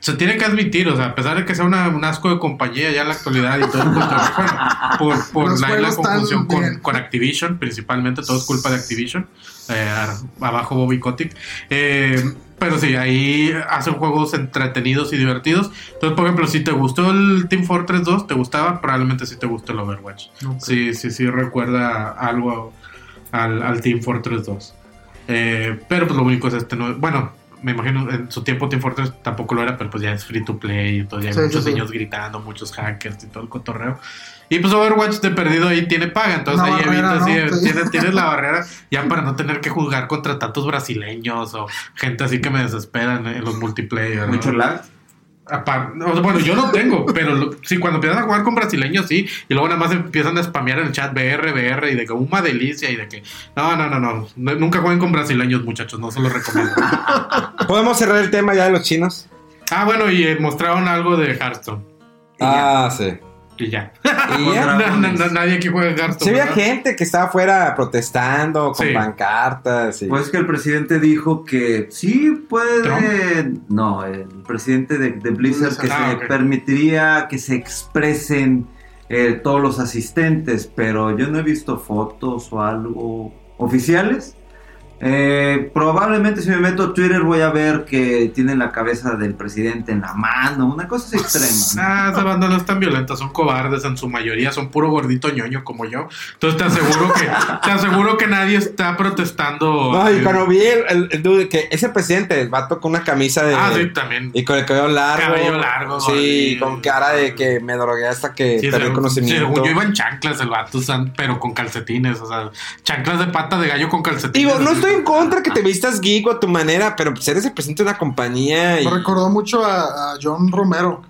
Speaker 3: se tiene que admitir, o sea, a pesar de que sea una, un asco de compañía ya en la actualidad y todo el mundo, bueno, por, por la, la confusión con, con Activision, principalmente, todo es culpa de Activision. Eh, abajo Bobby Kotick. Eh, pero sí, ahí hacen juegos entretenidos y divertidos. Entonces, por ejemplo, si te gustó el Team Fortress 2, te gustaba, probablemente sí te guste el Overwatch.
Speaker 2: Ok.
Speaker 3: Sí, sí, sí, recuerda algo al, al Team Fortress 2. Eh, pero pues lo único es este, no, bueno, me imagino en su tiempo Team Fortress tampoco lo era, pero pues ya es free to play, entonces ya
Speaker 2: Sí,
Speaker 3: hay
Speaker 2: sí,
Speaker 3: muchos
Speaker 2: sí.
Speaker 3: niños gritando, muchos hackers y todo el cotorreo. Y pues Overwatch de perdido ahí tiene paga, entonces
Speaker 2: Una
Speaker 3: ahí evitas,
Speaker 2: ¿no?
Speaker 3: sí,
Speaker 2: Sí.
Speaker 3: tienes, tienes la barrera ya para no tener que jugar contra tantos brasileños o gente así que me desesperan en los multiplayer. ¿no?
Speaker 4: Mucho lag.
Speaker 3: Bueno, yo no tengo, pero lo- sí, cuando empiezas a jugar con brasileños, sí, y luego nada más empiezan a spamear en el chat BR, BR, y de que una delicia, y de que, no, no, no, no, no, nunca jueguen con brasileños, muchachos, no se los recomiendo.
Speaker 1: ¿Podemos cerrar el tema ya de los chinos?
Speaker 3: ah, bueno, y eh, mostraron algo de Hearthstone,
Speaker 1: Ah, sí.
Speaker 3: Y ya.
Speaker 1: Y ya.
Speaker 3: Na- na- na- nadie aquí juega Hearthstone. ¿verdad?
Speaker 1: gente que estaba afuera protestando con
Speaker 3: Sí.
Speaker 1: pancartas. Y...
Speaker 4: Pues que el presidente dijo que sí puede.
Speaker 3: ¿Trump?
Speaker 4: No, el presidente de, de Blizzard que
Speaker 3: Ah,
Speaker 4: se
Speaker 3: ok.
Speaker 4: permitiría que se expresen eh, todos los asistentes, pero yo no he visto fotos o algo oficiales. Eh, probablemente si me meto a Twitter voy a ver que tienen la cabeza del presidente en la mano, una cosa así extrema.
Speaker 3: Ah, esa banda no es tan violenta, son cobardes en su mayoría, son puro gordito ñoño como yo. Entonces te aseguro que, te aseguro que nadie está protestando.
Speaker 1: No, y
Speaker 3: eh,
Speaker 1: cuando vi el, el- el dude que ese presidente, el vato con una camisa de.
Speaker 3: Ah, sí, también.
Speaker 1: Y con el cabello largo.
Speaker 3: Cabello largo,
Speaker 1: Sí, con cara de que me drogué hasta que
Speaker 3: Sí,
Speaker 1: perdí conocimiento.
Speaker 3: según yo iba en chanclas el vato, o sea, pero con calcetines, o sea, chanclas de pata de gallo con calcetines.
Speaker 1: Digo, no
Speaker 3: así.
Speaker 1: Estoy en contra que te vistas geek o a tu manera, pero pues eres el presidente de una compañía. Y...
Speaker 2: Me recordó mucho a, a John Romero.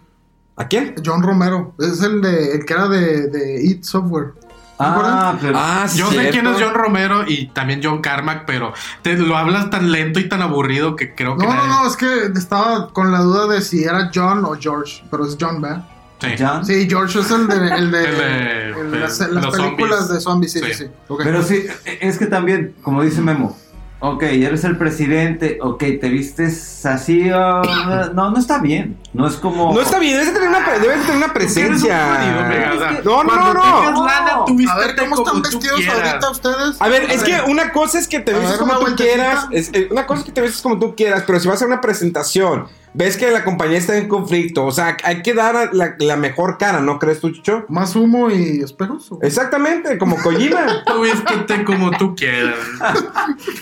Speaker 1: ¿A quién?
Speaker 2: John Romero. Es el de el que era de, de It Software.
Speaker 4: Ah, pero
Speaker 1: Ah.
Speaker 3: Yo sé quién es John Romero y también John Carmack, pero te lo hablas tan lento y tan aburrido que creo que
Speaker 2: No, no,
Speaker 3: nadie-
Speaker 2: no, es que estaba con la duda de si era John o George, pero es John, ¿verdad?
Speaker 3: Sí.
Speaker 2: Sí, George es el de, el de,
Speaker 3: El de-
Speaker 2: el-
Speaker 3: de
Speaker 2: las, películas
Speaker 3: zombies.
Speaker 2: de zombies, sí, sí,
Speaker 3: Sí.
Speaker 2: sí. Ok.
Speaker 4: Pero sí, es que también, como dice Memo, ok, eres el presidente, ok, te vistes así, ah, no, no está bien, no es como...
Speaker 1: No está bien, debes de tener una, pre- debes de tener una presencia.
Speaker 3: Eres un jodido,
Speaker 1: No, no, no, no.
Speaker 3: tengas lana, tú
Speaker 2: a ver, ¿cómo están vestidos
Speaker 3: quieras.
Speaker 2: ahorita ustedes?
Speaker 1: A ver, es
Speaker 2: ver.
Speaker 1: que una cosa es que te vistes como tú
Speaker 2: vueltecita.
Speaker 1: quieras. es- eh, una cosa es que te vistes como tú quieras, pero si vas a hacer una presentación, ves que la compañía está en conflicto, o sea, hay que dar la, la mejor cara, ¿no crees tú, Chucho?
Speaker 2: ¿Más humo y espejos? o?
Speaker 1: Exactamente, como Kojima.
Speaker 3: Tú vístete como tú quieras.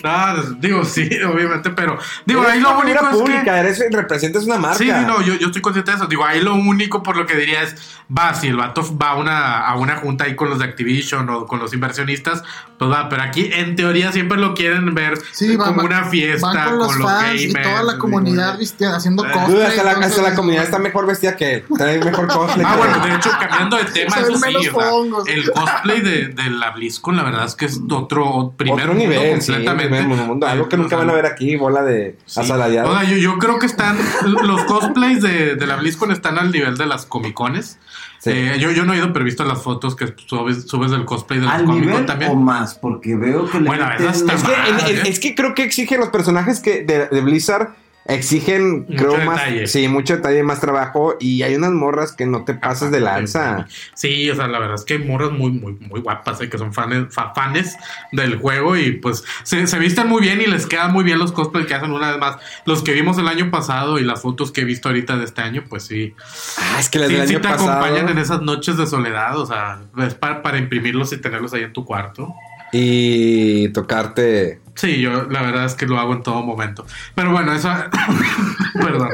Speaker 3: No, digo, sí, obviamente, pero digo,
Speaker 1: Eres
Speaker 3: ahí lo único es que...
Speaker 1: pública, eres, representas una marca.
Speaker 3: Sí, no, yo, yo estoy consciente de eso. Digo, ahí lo único por lo que diría es, va, si el vato va a una, a una junta ahí con los de Activision o con los inversionistas, pues va, pero aquí en teoría siempre lo quieren ver
Speaker 2: Sí,
Speaker 3: como una fiesta
Speaker 2: van
Speaker 3: con,
Speaker 2: con los
Speaker 3: los
Speaker 2: fans
Speaker 3: gamers.
Speaker 2: y toda la comunidad vestida, haciendo cosplay.
Speaker 1: Dude, hasta la, hasta la comunidad está mejor vestida que él. Trae mejor cosplay.
Speaker 3: Ah, bueno, de hecho, cambiando de tema, eso sí, o sea, el cosplay de, de la BlizzCon, la verdad es que es otro primer
Speaker 1: Otro
Speaker 3: mundo
Speaker 1: nivel, sí,
Speaker 3: completamente.
Speaker 1: primer mundo. Algo que
Speaker 3: Eh,
Speaker 1: nunca
Speaker 3: o sea,
Speaker 1: van a ver aquí, bola de
Speaker 3: Sí.
Speaker 1: asalariados.
Speaker 3: O sea, yo, yo creo que están. Los cosplays de, de la BlizzCon están al nivel de las Comic Cones.
Speaker 1: Sí.
Speaker 3: Eh, yo, yo no he ido, pero he visto las fotos que subes, subes del cosplay de
Speaker 4: nivel
Speaker 3: Con también.
Speaker 4: o más, porque veo que le
Speaker 3: Bueno,
Speaker 4: meten-
Speaker 1: Es que, el- es que creo que exigen los personajes que de, de Blizzard exigen,
Speaker 3: Mucho
Speaker 1: creo, más.
Speaker 3: detalle.
Speaker 1: Sí, mucho detalle, más trabajo. Y hay unas morras que no te pasas de lanza.
Speaker 3: Sí, o sea, la verdad es que hay morras muy, muy, muy guapas, eh, que son fanes, fa- fanes del juego y pues se, se visten muy bien y les quedan muy bien los cosplays que hacen una vez más. Los que vimos el año pasado y las fotos que he visto ahorita de este año, pues sí.
Speaker 1: Ah, es que las
Speaker 3: Sí,
Speaker 1: del
Speaker 3: sí
Speaker 1: año
Speaker 3: te
Speaker 1: pasado.
Speaker 3: acompañan en esas noches de soledad, o sea, es para, para imprimirlos y tenerlos ahí en tu cuarto.
Speaker 1: Y tocarte.
Speaker 3: Sí, yo la verdad es que lo hago en todo momento. Pero bueno, eso. Perdón.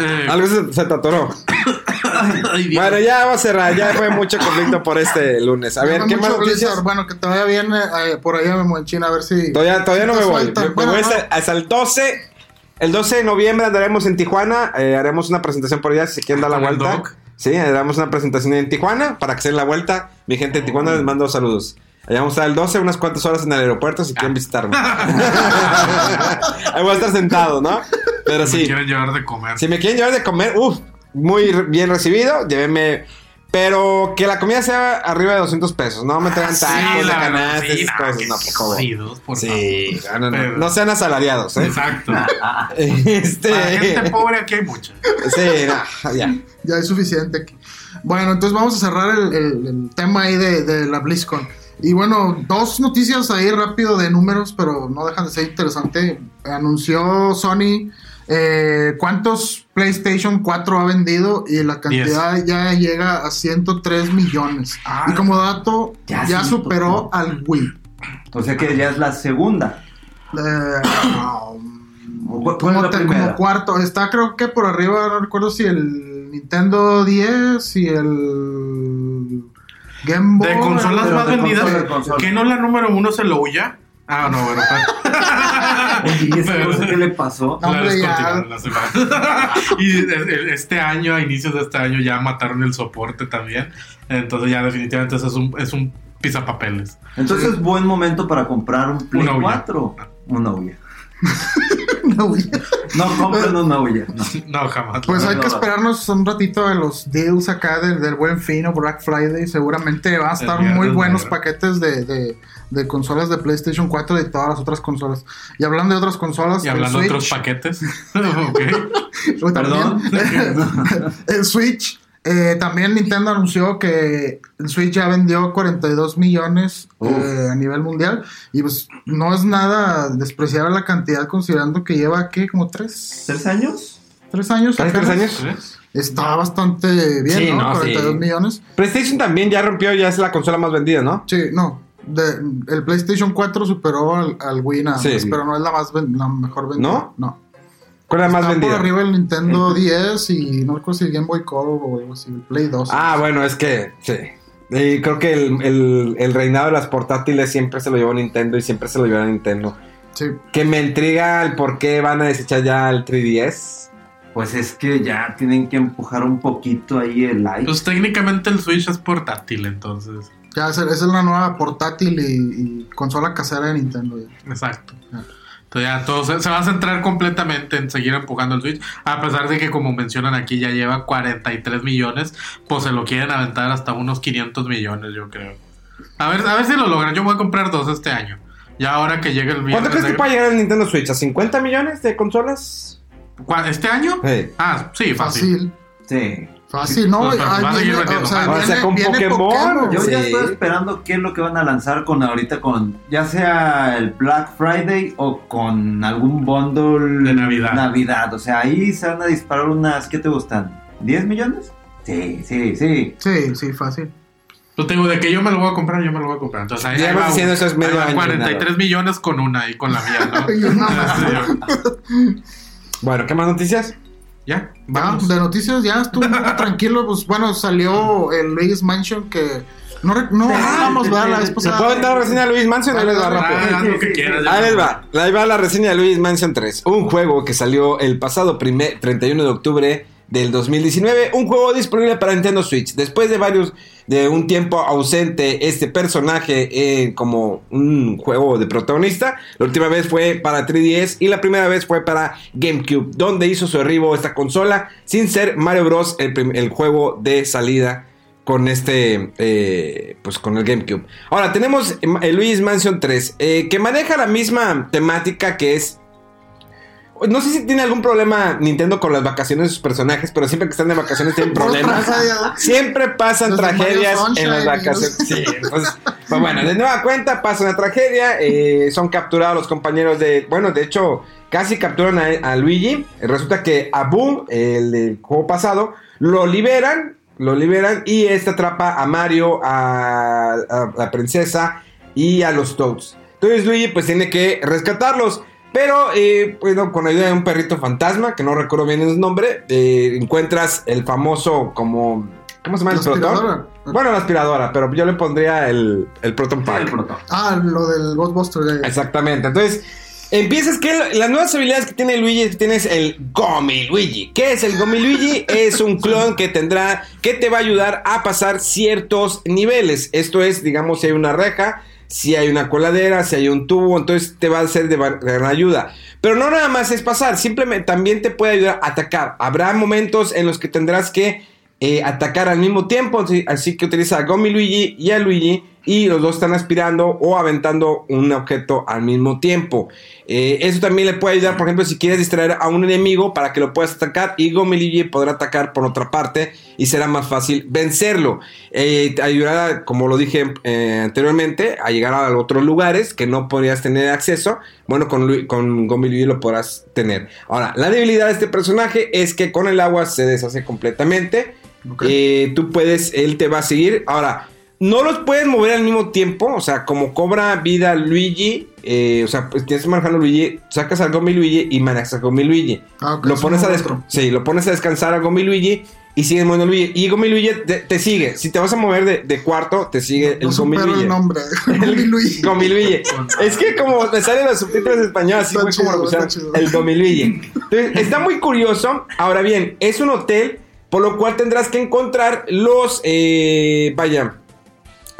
Speaker 3: Eh,
Speaker 1: Algo se, se.
Speaker 3: Ay.
Speaker 1: Bueno, ya vamos a cerrar. Ya fue mucho conflicto por este lunes. A ver, ¿qué más noticias?
Speaker 2: Bueno, que te vaya bien eh, por allá Memo, en China, a ver si.
Speaker 1: Todavía, todavía no me voy.
Speaker 2: sueltan.
Speaker 1: Me- me
Speaker 2: Bueno,
Speaker 1: voy
Speaker 2: no.
Speaker 1: hasta, hasta el 12. El 12 de noviembre andaremos en Tijuana. eh, haremos una presentación por allá si quieren dar la
Speaker 3: ¿Con el
Speaker 1: vuelta. Sí, haremos una presentación en Tijuana para que se den la vuelta. Mi gente de Tijuana les mando saludos. Allá vamos a estar el 12, unas cuantas horas en el aeropuerto si quieren visitarme. Ahí voy a estar sentado, ¿no? Pero
Speaker 3: Me
Speaker 1: sí.
Speaker 3: quieren llevar de comer.
Speaker 1: Si me quieren llevar de comer, uff, muy bien recibido, llévenme. Pero que la comida sea arriba de 200 pesos, no me traigan
Speaker 3: Sí,
Speaker 1: tacos
Speaker 3: la
Speaker 1: canasta,
Speaker 3: sí,
Speaker 1: esas cosas, no, por favor.
Speaker 3: por
Speaker 1: Sí,
Speaker 3: favor.
Speaker 1: no, no, no,
Speaker 3: Pero-
Speaker 1: no sean asalariados, ¿eh?
Speaker 3: Exacto.
Speaker 1: Este,
Speaker 3: Para gente pobre aquí hay mucha.
Speaker 1: sí, no, ya.
Speaker 2: Ya es suficiente aquí. Bueno, entonces vamos a cerrar el, el- el tema ahí de, de la BlizzCon. Y bueno, dos noticias ahí rápido de números, pero no dejan de ser interesante. Anunció Sony eh, cuántos PlayStation 4 ha vendido y la cantidad ya llega a 103 millones.
Speaker 3: Ah,
Speaker 2: y como dato,
Speaker 4: ya
Speaker 2: ya,
Speaker 4: 103.
Speaker 2: superó al Wii.
Speaker 4: O sea que ya es la segunda.
Speaker 2: Eh,
Speaker 4: ¿O cu- ¿Cuál es
Speaker 2: como,
Speaker 4: la
Speaker 2: te- como cuarto. Está creo que por arriba, no recuerdo si el Nintendo 10 y el Game Boy.
Speaker 3: De consolas
Speaker 4: pero
Speaker 3: más
Speaker 4: de
Speaker 3: vendidas,
Speaker 4: consola, de consola.
Speaker 3: ¿que no la número uno se lo huya? Ah, no, bueno.
Speaker 4: Oye, ¿y esa
Speaker 3: Pero-
Speaker 4: cosa qué le pasó?
Speaker 2: No, hombre, ya.
Speaker 3: descontinuaron la semana. y este año, a inicios de este año, ya mataron el soporte también. Entonces ya definitivamente eso es un, es un pisapapeles.
Speaker 4: Entonces, buen momento para comprar un Play
Speaker 3: Una Ouya.
Speaker 4: 4. Una Ouya.
Speaker 2: No, Wii.
Speaker 4: No compren una. No.
Speaker 3: No, jamás.
Speaker 2: Pues
Speaker 4: No,
Speaker 2: hay
Speaker 4: no,
Speaker 2: que
Speaker 4: no.
Speaker 2: esperarnos un ratito de los deals acá del, del buen fin o Black Friday. Seguramente van a estar muy buenos
Speaker 3: negro.
Speaker 2: paquetes de, de, de consolas de PlayStation 4 y de todas las otras consolas. Y hablando de otras consolas,
Speaker 3: y hablando de otros paquetes.
Speaker 2: también, el Switch. Eh, también Nintendo anunció que el Switch ya vendió 42 millones eh, a nivel mundial. Y pues no es nada despreciable la cantidad considerando que lleva, ¿qué? Como tres,
Speaker 4: ¿Tres años?
Speaker 2: tres años.
Speaker 1: ¿Tres, años?
Speaker 2: Está bastante bien,
Speaker 1: Sí,
Speaker 2: ¿no?
Speaker 1: no,
Speaker 2: 42
Speaker 1: sí.
Speaker 2: millones.
Speaker 1: PlayStation también ya rompió, ya es la consola más vendida, ¿no?
Speaker 2: Sí, no. De- el PlayStation 4 superó al, al Wii nada
Speaker 1: Sí.
Speaker 2: pero no es la más ven- la mejor vendida.
Speaker 1: ¿No?
Speaker 2: No.
Speaker 1: ¿Cuál es la más
Speaker 2: Está
Speaker 1: vendida?
Speaker 2: por arriba el Nintendo 10 y no recuerdo si el Game Boy Color o algo así, el Play 2.
Speaker 1: Ah, bueno, es que sí. Y creo que el, el- el reinado de las portátiles siempre se lo llevó Nintendo y siempre se lo llevará Nintendo.
Speaker 2: Sí.
Speaker 1: Que me intriga el por qué van a desechar ya el 3DS.
Speaker 4: Pues es que ya tienen que empujar un poquito ahí el like.
Speaker 3: Pues técnicamente el Switch es portátil, entonces.
Speaker 2: Ya esa, es la nueva portátil y, y consola casera de Nintendo. ya.
Speaker 3: Exacto.
Speaker 2: Ah.
Speaker 3: Entonces ya todo se, se va a centrar completamente en seguir empujando el Switch. A pesar de que, como mencionan aquí, ya lleva 43 millones. Pues se lo quieren aventar hasta unos 500 millones, yo creo. A ver, a ver si lo logran. Yo voy a comprar dos este año. Ya ahora que llegue el
Speaker 1: ¿Cuánto crees que puede llegar el Nintendo Switch? ¿A 50 millones de consolas?
Speaker 3: ¿Este año?
Speaker 1: Sí.
Speaker 3: Ah, sí, fácil.
Speaker 2: Fácil.
Speaker 4: Sí.
Speaker 2: Fácil, ¿no?
Speaker 3: Pues, pero
Speaker 2: Ahí
Speaker 3: va a seguir
Speaker 2: viene,
Speaker 3: vendiendo
Speaker 2: o sea,
Speaker 3: más.
Speaker 1: O sea,
Speaker 2: viene-
Speaker 1: con
Speaker 2: viene
Speaker 1: Pokémon.
Speaker 4: Yo ya estoy esperando qué es lo que van a lanzar con ahorita con ya sea el Black Friday o con algún bundle
Speaker 3: De Navidad.
Speaker 4: Navidad. O sea, ahí se van a disparar unas, ¿qué te gustan? ¿10 millones? Sí, sí, sí.
Speaker 2: Sí, sí, fácil.
Speaker 3: Yo tengo de que yo me lo voy a comprar, yo me lo voy a comprar. Entonces ahí, va
Speaker 1: diciendo
Speaker 3: un-
Speaker 1: eso es medio
Speaker 3: ahí va
Speaker 1: año,
Speaker 3: 43
Speaker 1: nada.
Speaker 3: millones con una y con la mía, ¿no? Sí,
Speaker 1: Bueno, ¿qué más noticias?
Speaker 3: Ya,
Speaker 2: Ya,
Speaker 3: vamos.
Speaker 2: de noticias ya estuvo un poco tranquilo. Pues bueno, salió el Luis Mansion que no, no vamos a ver la vez
Speaker 1: ¿Se
Speaker 2: pasada.
Speaker 1: puede dar la reseña de Luis Mansion? Ahí les va rápido.
Speaker 3: Ah.
Speaker 1: Ahí les va. Ahí va la reseña de Luis Mansion 3. Un juego que salió el pasado primer, 31 de octubre del 2019. Un juego disponible para Nintendo Switch. Después de varios, de un tiempo ausente, este personaje eh, como un juego de protagonista. La última vez fue para 3DS y la primera vez fue para GameCube, donde hizo su arribo esta consola sin ser Mario Bros. el, el juego de salida con este, eh, pues con el GameCube. Ahora tenemos el Luis Mansion 3, eh, que maneja la misma temática que es... No sé si tiene algún problema Nintendo con las vacaciones de sus personajes, pero siempre que están de vacaciones tienen problemas. Siempre pasan tragedias en las vacaciones. Sí, pues, pues bueno, de nueva cuenta pasa una tragedia. eh, son capturados los compañeros de. Bueno, de hecho, casi capturan a, a Luigi. Resulta que a Boom, el del juego pasado, lo liberan. Lo liberan y este atrapa a Mario, a, a la princesa y a los Toads. Entonces Luigi pues tiene que rescatarlos. Pero, eh, bueno, con ayuda de un perrito fantasma, que no recuerdo bien el nombre, eh, encuentras el famoso como... ¿Cómo se llama el
Speaker 2: La
Speaker 1: proton?
Speaker 2: aspiradora.
Speaker 1: Bueno, la aspiradora, pero yo le pondría el, el proton pack.
Speaker 4: El protón.
Speaker 2: Ah, lo del Ghostbuster.
Speaker 1: Exactamente. Entonces, empiezas que las nuevas habilidades que tiene Luigi es que tienes el Gomi Luigi. ¿Qué es el Gomi Luigi? es un clon que tendrá que te va a ayudar a pasar ciertos niveles. Esto es, digamos, si hay una reja, si hay una coladera, si hay un tubo, entonces te va a ser de gran ayuda. Pero no nada más es pasar, simplemente también te puede ayudar a atacar. Habrá momentos en los que tendrás que eh, atacar al mismo tiempo, así, así que utiliza a Gomi Luigi y a Luigi y los dos están aspirando o aventando un objeto al mismo tiempo. Eh, eso también le puede ayudar, por ejemplo, si quieres distraer a un enemigo para que lo puedas atacar y Gomi Luigi podrá atacar por otra parte y será más fácil vencerlo. Eh, te ayudará, como lo dije eh, anteriormente, a llegar a otros lugares que no podrías tener acceso. Bueno, con, con lo podrás tener. Ahora, la debilidad de este personaje es que con el agua se deshace completamente. Tú puedes, él te va a seguir. Ahora, no los puedes mover al mismo tiempo. O sea, como cobra vida Luigi. eh, o sea, pues tienes que manejar a Luigi. Sacas a Gomi Luigi y manejas a Gomi Luigi.
Speaker 2: Ah, ok,
Speaker 1: lo
Speaker 2: es
Speaker 1: pones a sí, lo pones a descansar a Gomi Luigi. Y sigues moviendo a Luigi. Y Gomi Luigi te, te sigue. Si te vas a mover de, de cuarto, te sigue
Speaker 2: No
Speaker 1: el Gomi Luigi.
Speaker 2: el nombre. Gomi Luigi.
Speaker 1: Gomi Luigi. Es que como me salen los subtítulos en español, así fue como lo pusieron. El Gomi Luigi. Entonces, está muy curioso. Ahora bien, es un hotel, por lo cual tendrás que encontrar los. eh, vaya.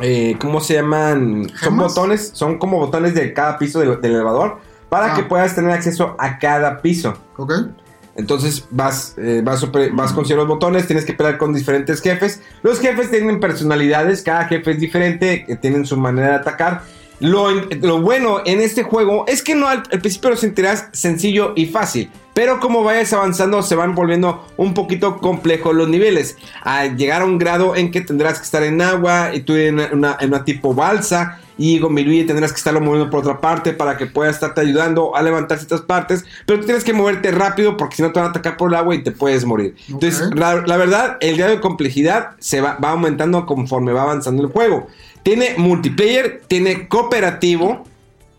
Speaker 1: Eh, ¿Cómo se llaman? Son botones, son como botones de cada piso del, del elevador para
Speaker 2: Ah.
Speaker 1: que puedas tener acceso a cada piso.
Speaker 2: Ok.
Speaker 1: Entonces vas, eh, vas, super- vas con ciertos botones, tienes que pelear con diferentes jefes. Los jefes tienen personalidades, cada jefe es diferente, que tienen su manera de atacar. Lo, lo bueno en este juego es que no al, al principio lo sentirás sencillo y fácil, pero como vayas avanzando se van volviendo un poquito complejos los niveles. A llegar a un grado en que tendrás que estar en agua y tú en una, en una tipo balsa y Luigi tendrás que estarlo moviendo por otra parte para que pueda estarte ayudando a levantar ciertas partes, pero tú tienes que moverte rápido porque si no te van a atacar por el agua y te puedes morir. Entonces, la, la verdad, el grado de complejidad se va, va aumentando conforme va avanzando el juego. Tiene multiplayer, tiene cooperativo,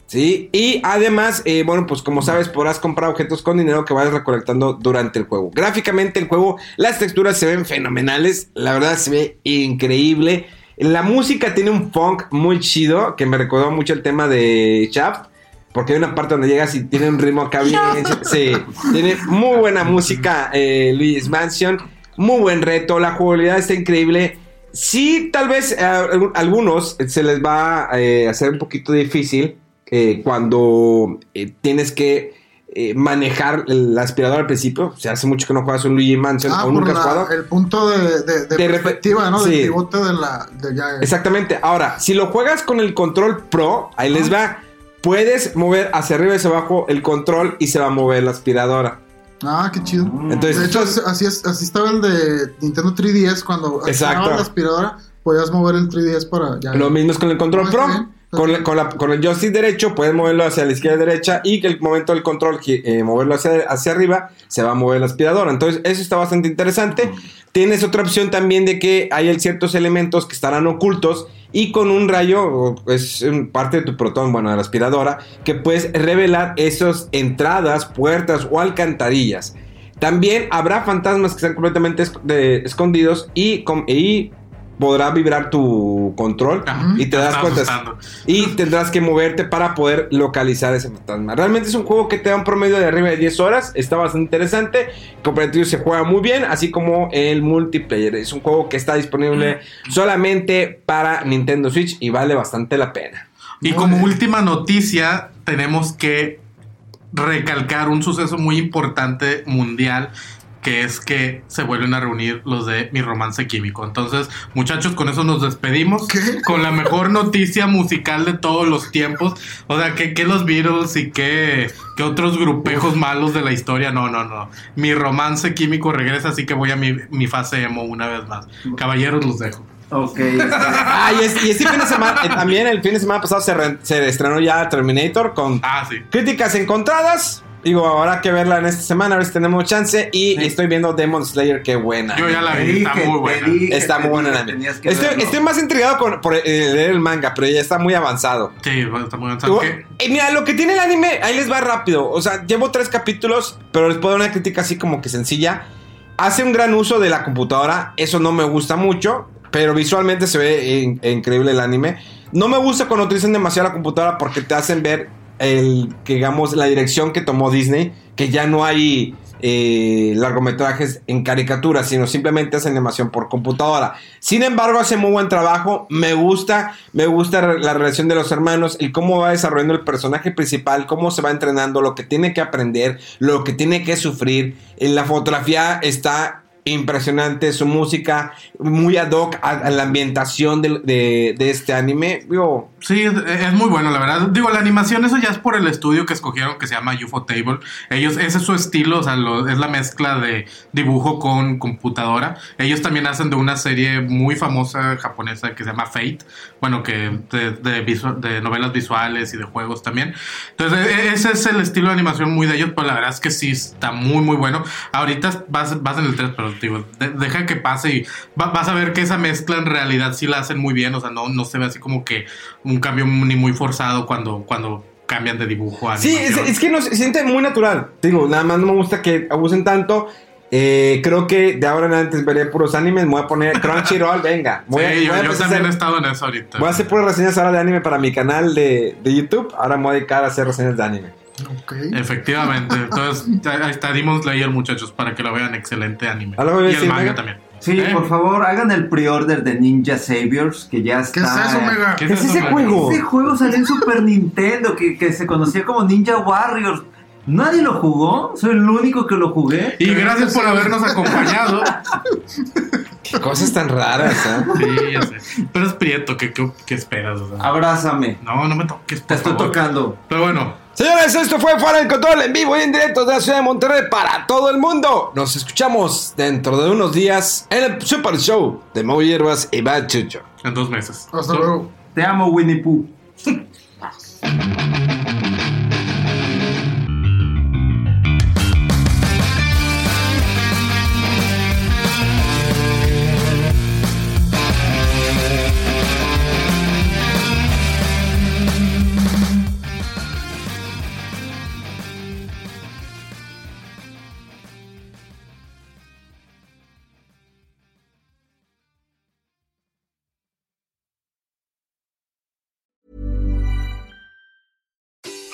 Speaker 1: ¿sí? Y además, eh, bueno, pues como sabes, podrás comprar objetos con dinero que vayas recolectando durante el juego. Gráficamente, el juego, las texturas se ven fenomenales, la verdad se ve increíble. La música tiene un funk muy chido, que me recordó mucho el tema de Shaft. Porque hay una parte donde llegas y tiene un ritmo acá bien. Sí, tiene muy buena música, eh, Luis Mansion. Muy buen reto, la jugabilidad está increíble. Sí, tal vez a algu- algunos se les va a eh, hacer un poquito difícil eh, cuando eh, tienes que eh, manejar el aspirador al principio. O sea, hace mucho que no juegas un Luigi Mansion
Speaker 2: Ah,
Speaker 1: o nunca has jugado.
Speaker 2: el punto de, de, de perspectiva, ¿no?
Speaker 1: sí.
Speaker 2: Del pivote de la. De ya,
Speaker 1: Exactamente. Ahora, si lo juegas con el control pro, ahí les va. Puedes mover hacia arriba y hacia abajo el control y se va a mover la aspiradora.
Speaker 2: Ah, qué chido.
Speaker 1: Entonces,
Speaker 2: de hecho, así, es, así estaba el de Nintendo 3DS. Cuando
Speaker 1: Exacto.
Speaker 2: la aspiradora, podías mover el 3DS para. Ya,
Speaker 1: Lo mismo es con el control
Speaker 2: Ah,
Speaker 1: pro.
Speaker 2: bien.
Speaker 1: Con, la- con la- con el joystick derecho puedes moverlo hacia la izquierda y derecha y que el momento del control eh, moverlo hacia, hacia arriba se va a mover la aspiradora. Entonces eso está bastante interesante. Tienes otra opción también de que hay ciertos elementos que estarán ocultos y con un rayo, es parte de tu protón, bueno, de la aspiradora, que puedes revelar esas entradas, puertas o alcantarillas. También habrá fantasmas que están completamente esc- escondidos y, y podrá vibrar tu control
Speaker 3: Ajá.
Speaker 1: y te das cuenta. Y tendrás que moverte para poder localizar ese fantasma. Realmente es un juego que te da un promedio de arriba de 10 horas. Está bastante interesante. El cooperativo se juega muy bien, así como el multiplayer. Es un juego que está disponible solamente para Nintendo Switch y vale bastante la pena.
Speaker 3: Y como última noticia, tenemos que recalcar un suceso muy importante mundial que es que se vuelven a reunir los de Mi Romance Químico. Entonces, muchachos, con eso nos despedimos.
Speaker 2: ¿Qué?
Speaker 3: Con la mejor noticia musical de todos los tiempos. O sea, que, que los Beatles y que, que otros grupejos malos de la historia. No, no, no. Mi Romance Químico regresa, así que voy a mi, mi fase emo una vez más. Caballeros, los dejo.
Speaker 4: Ok.
Speaker 1: Ah, y, es- y este fin de semana, eh, también el fin de semana pasado se, re- se estrenó ya Terminator con
Speaker 3: Ah, sí.
Speaker 1: críticas encontradas. Digo, habrá que verla en esta semana, a ver si tenemos chance. Y
Speaker 4: Sí.
Speaker 1: estoy viendo Demon Slayer, qué buena.
Speaker 3: Yo ya la vi, está
Speaker 4: dije,
Speaker 3: muy buena.
Speaker 4: dije,
Speaker 1: Está muy buena la Estoy, estoy más intrigado con, por eh, leer el manga, pero ya está muy avanzado.
Speaker 3: Sí, está muy avanzado.
Speaker 1: Eh, mira, lo que tiene el anime, ahí les va rápido. O sea, llevo tres capítulos, pero les puedo dar una crítica así como que sencilla. Hace un gran uso de la computadora, eso no me gusta mucho, pero visualmente se ve in- increíble el anime. No me gusta cuando utilizan demasiado la computadora porque te hacen ver el, digamos, la dirección que tomó Disney, que ya no hay eh, largometrajes en caricatura, sino simplemente hacen animación por computadora. Sin embargo, hace muy buen trabajo. Me gusta, me gusta la relación de los hermanos, el cómo va desarrollando el personaje principal, cómo se va entrenando, lo que tiene que aprender, lo que tiene que sufrir. La fotografía está impresionante, su música muy ad hoc a, la ambientación de, de este anime. Digo,
Speaker 3: Sí, es, muy bueno, la verdad. Digo, la animación, eso ya es por el estudio que escogieron que se llama UFO Table. Ellos, ese es su estilo, o sea, lo- es la mezcla de dibujo con computadora. Ellos también hacen de una serie muy famosa japonesa que se llama Fate. Bueno, que de, de de novelas visuales y de juegos también. Entonces, e- ese es el estilo de animación muy de ellos, pero la verdad es que sí está muy, muy bueno. Ahorita vas, vas en el 3, pero digo, de- deja que pase y va- vas a ver que esa mezcla en realidad sí la hacen muy bien. O sea, no, no se ve así como que un cambio ni muy forzado cuando, cuando cambian de dibujo a
Speaker 1: Sí, es,
Speaker 3: animación.
Speaker 1: es que no, se siente muy natural. Digo, nada más no me gusta que abusen tanto. Eh, creo que de ahora en adelante veré puros animes. Me voy a poner Crunchyroll, venga. Voy a,
Speaker 3: Sí, yo,
Speaker 1: voy a
Speaker 3: yo
Speaker 1: empezar a
Speaker 3: también he
Speaker 1: hacer-
Speaker 3: estado en eso ahorita.
Speaker 1: voy a hacer puras reseñas ahora de anime para mi canal de, de YouTube. Ahora me voy a dedicar a hacer reseñas de anime.
Speaker 2: Ok.
Speaker 3: Efectivamente. Entonces, ahí está Demon Slayer, muchachos, para que lo vean. Excelente anime.
Speaker 1: ¿Algo voy a
Speaker 3: Y el manga también.
Speaker 4: Sí,
Speaker 3: ¿Eh?
Speaker 4: por favor, hagan el pre-order de Ninja Saviors, que ya está.
Speaker 2: ¿Qué es eso, Mega?
Speaker 3: ¿Qué
Speaker 1: ¿Qué es ese
Speaker 3: eso,
Speaker 1: juego?
Speaker 4: Ese juego salió en Super Nintendo, que, que se conocía como Ninja Warriors. ¿Nadie lo jugó? Soy el único que lo jugué.
Speaker 3: Y gracias por habernos acompañado.
Speaker 1: Qué cosas tan raras, ¿eh?
Speaker 3: Sí, ya sé. Pero es Prieto, ¿qué, qué, qué esperas? o sea?
Speaker 4: Abrázame.
Speaker 3: No, no me toques,
Speaker 4: Te
Speaker 3: por
Speaker 4: estoy
Speaker 3: favor.
Speaker 4: tocando.
Speaker 3: Pero bueno,
Speaker 1: Señores, esto fue Fuera del Control en vivo y en directo de la ciudad de Monterrey para todo el mundo. Nos escuchamos dentro de unos días en el Super Show de Mau Hierbas y Bad Chucho.
Speaker 3: en dos meses.
Speaker 2: Hasta luego.
Speaker 4: Te amo, Winnie Pooh.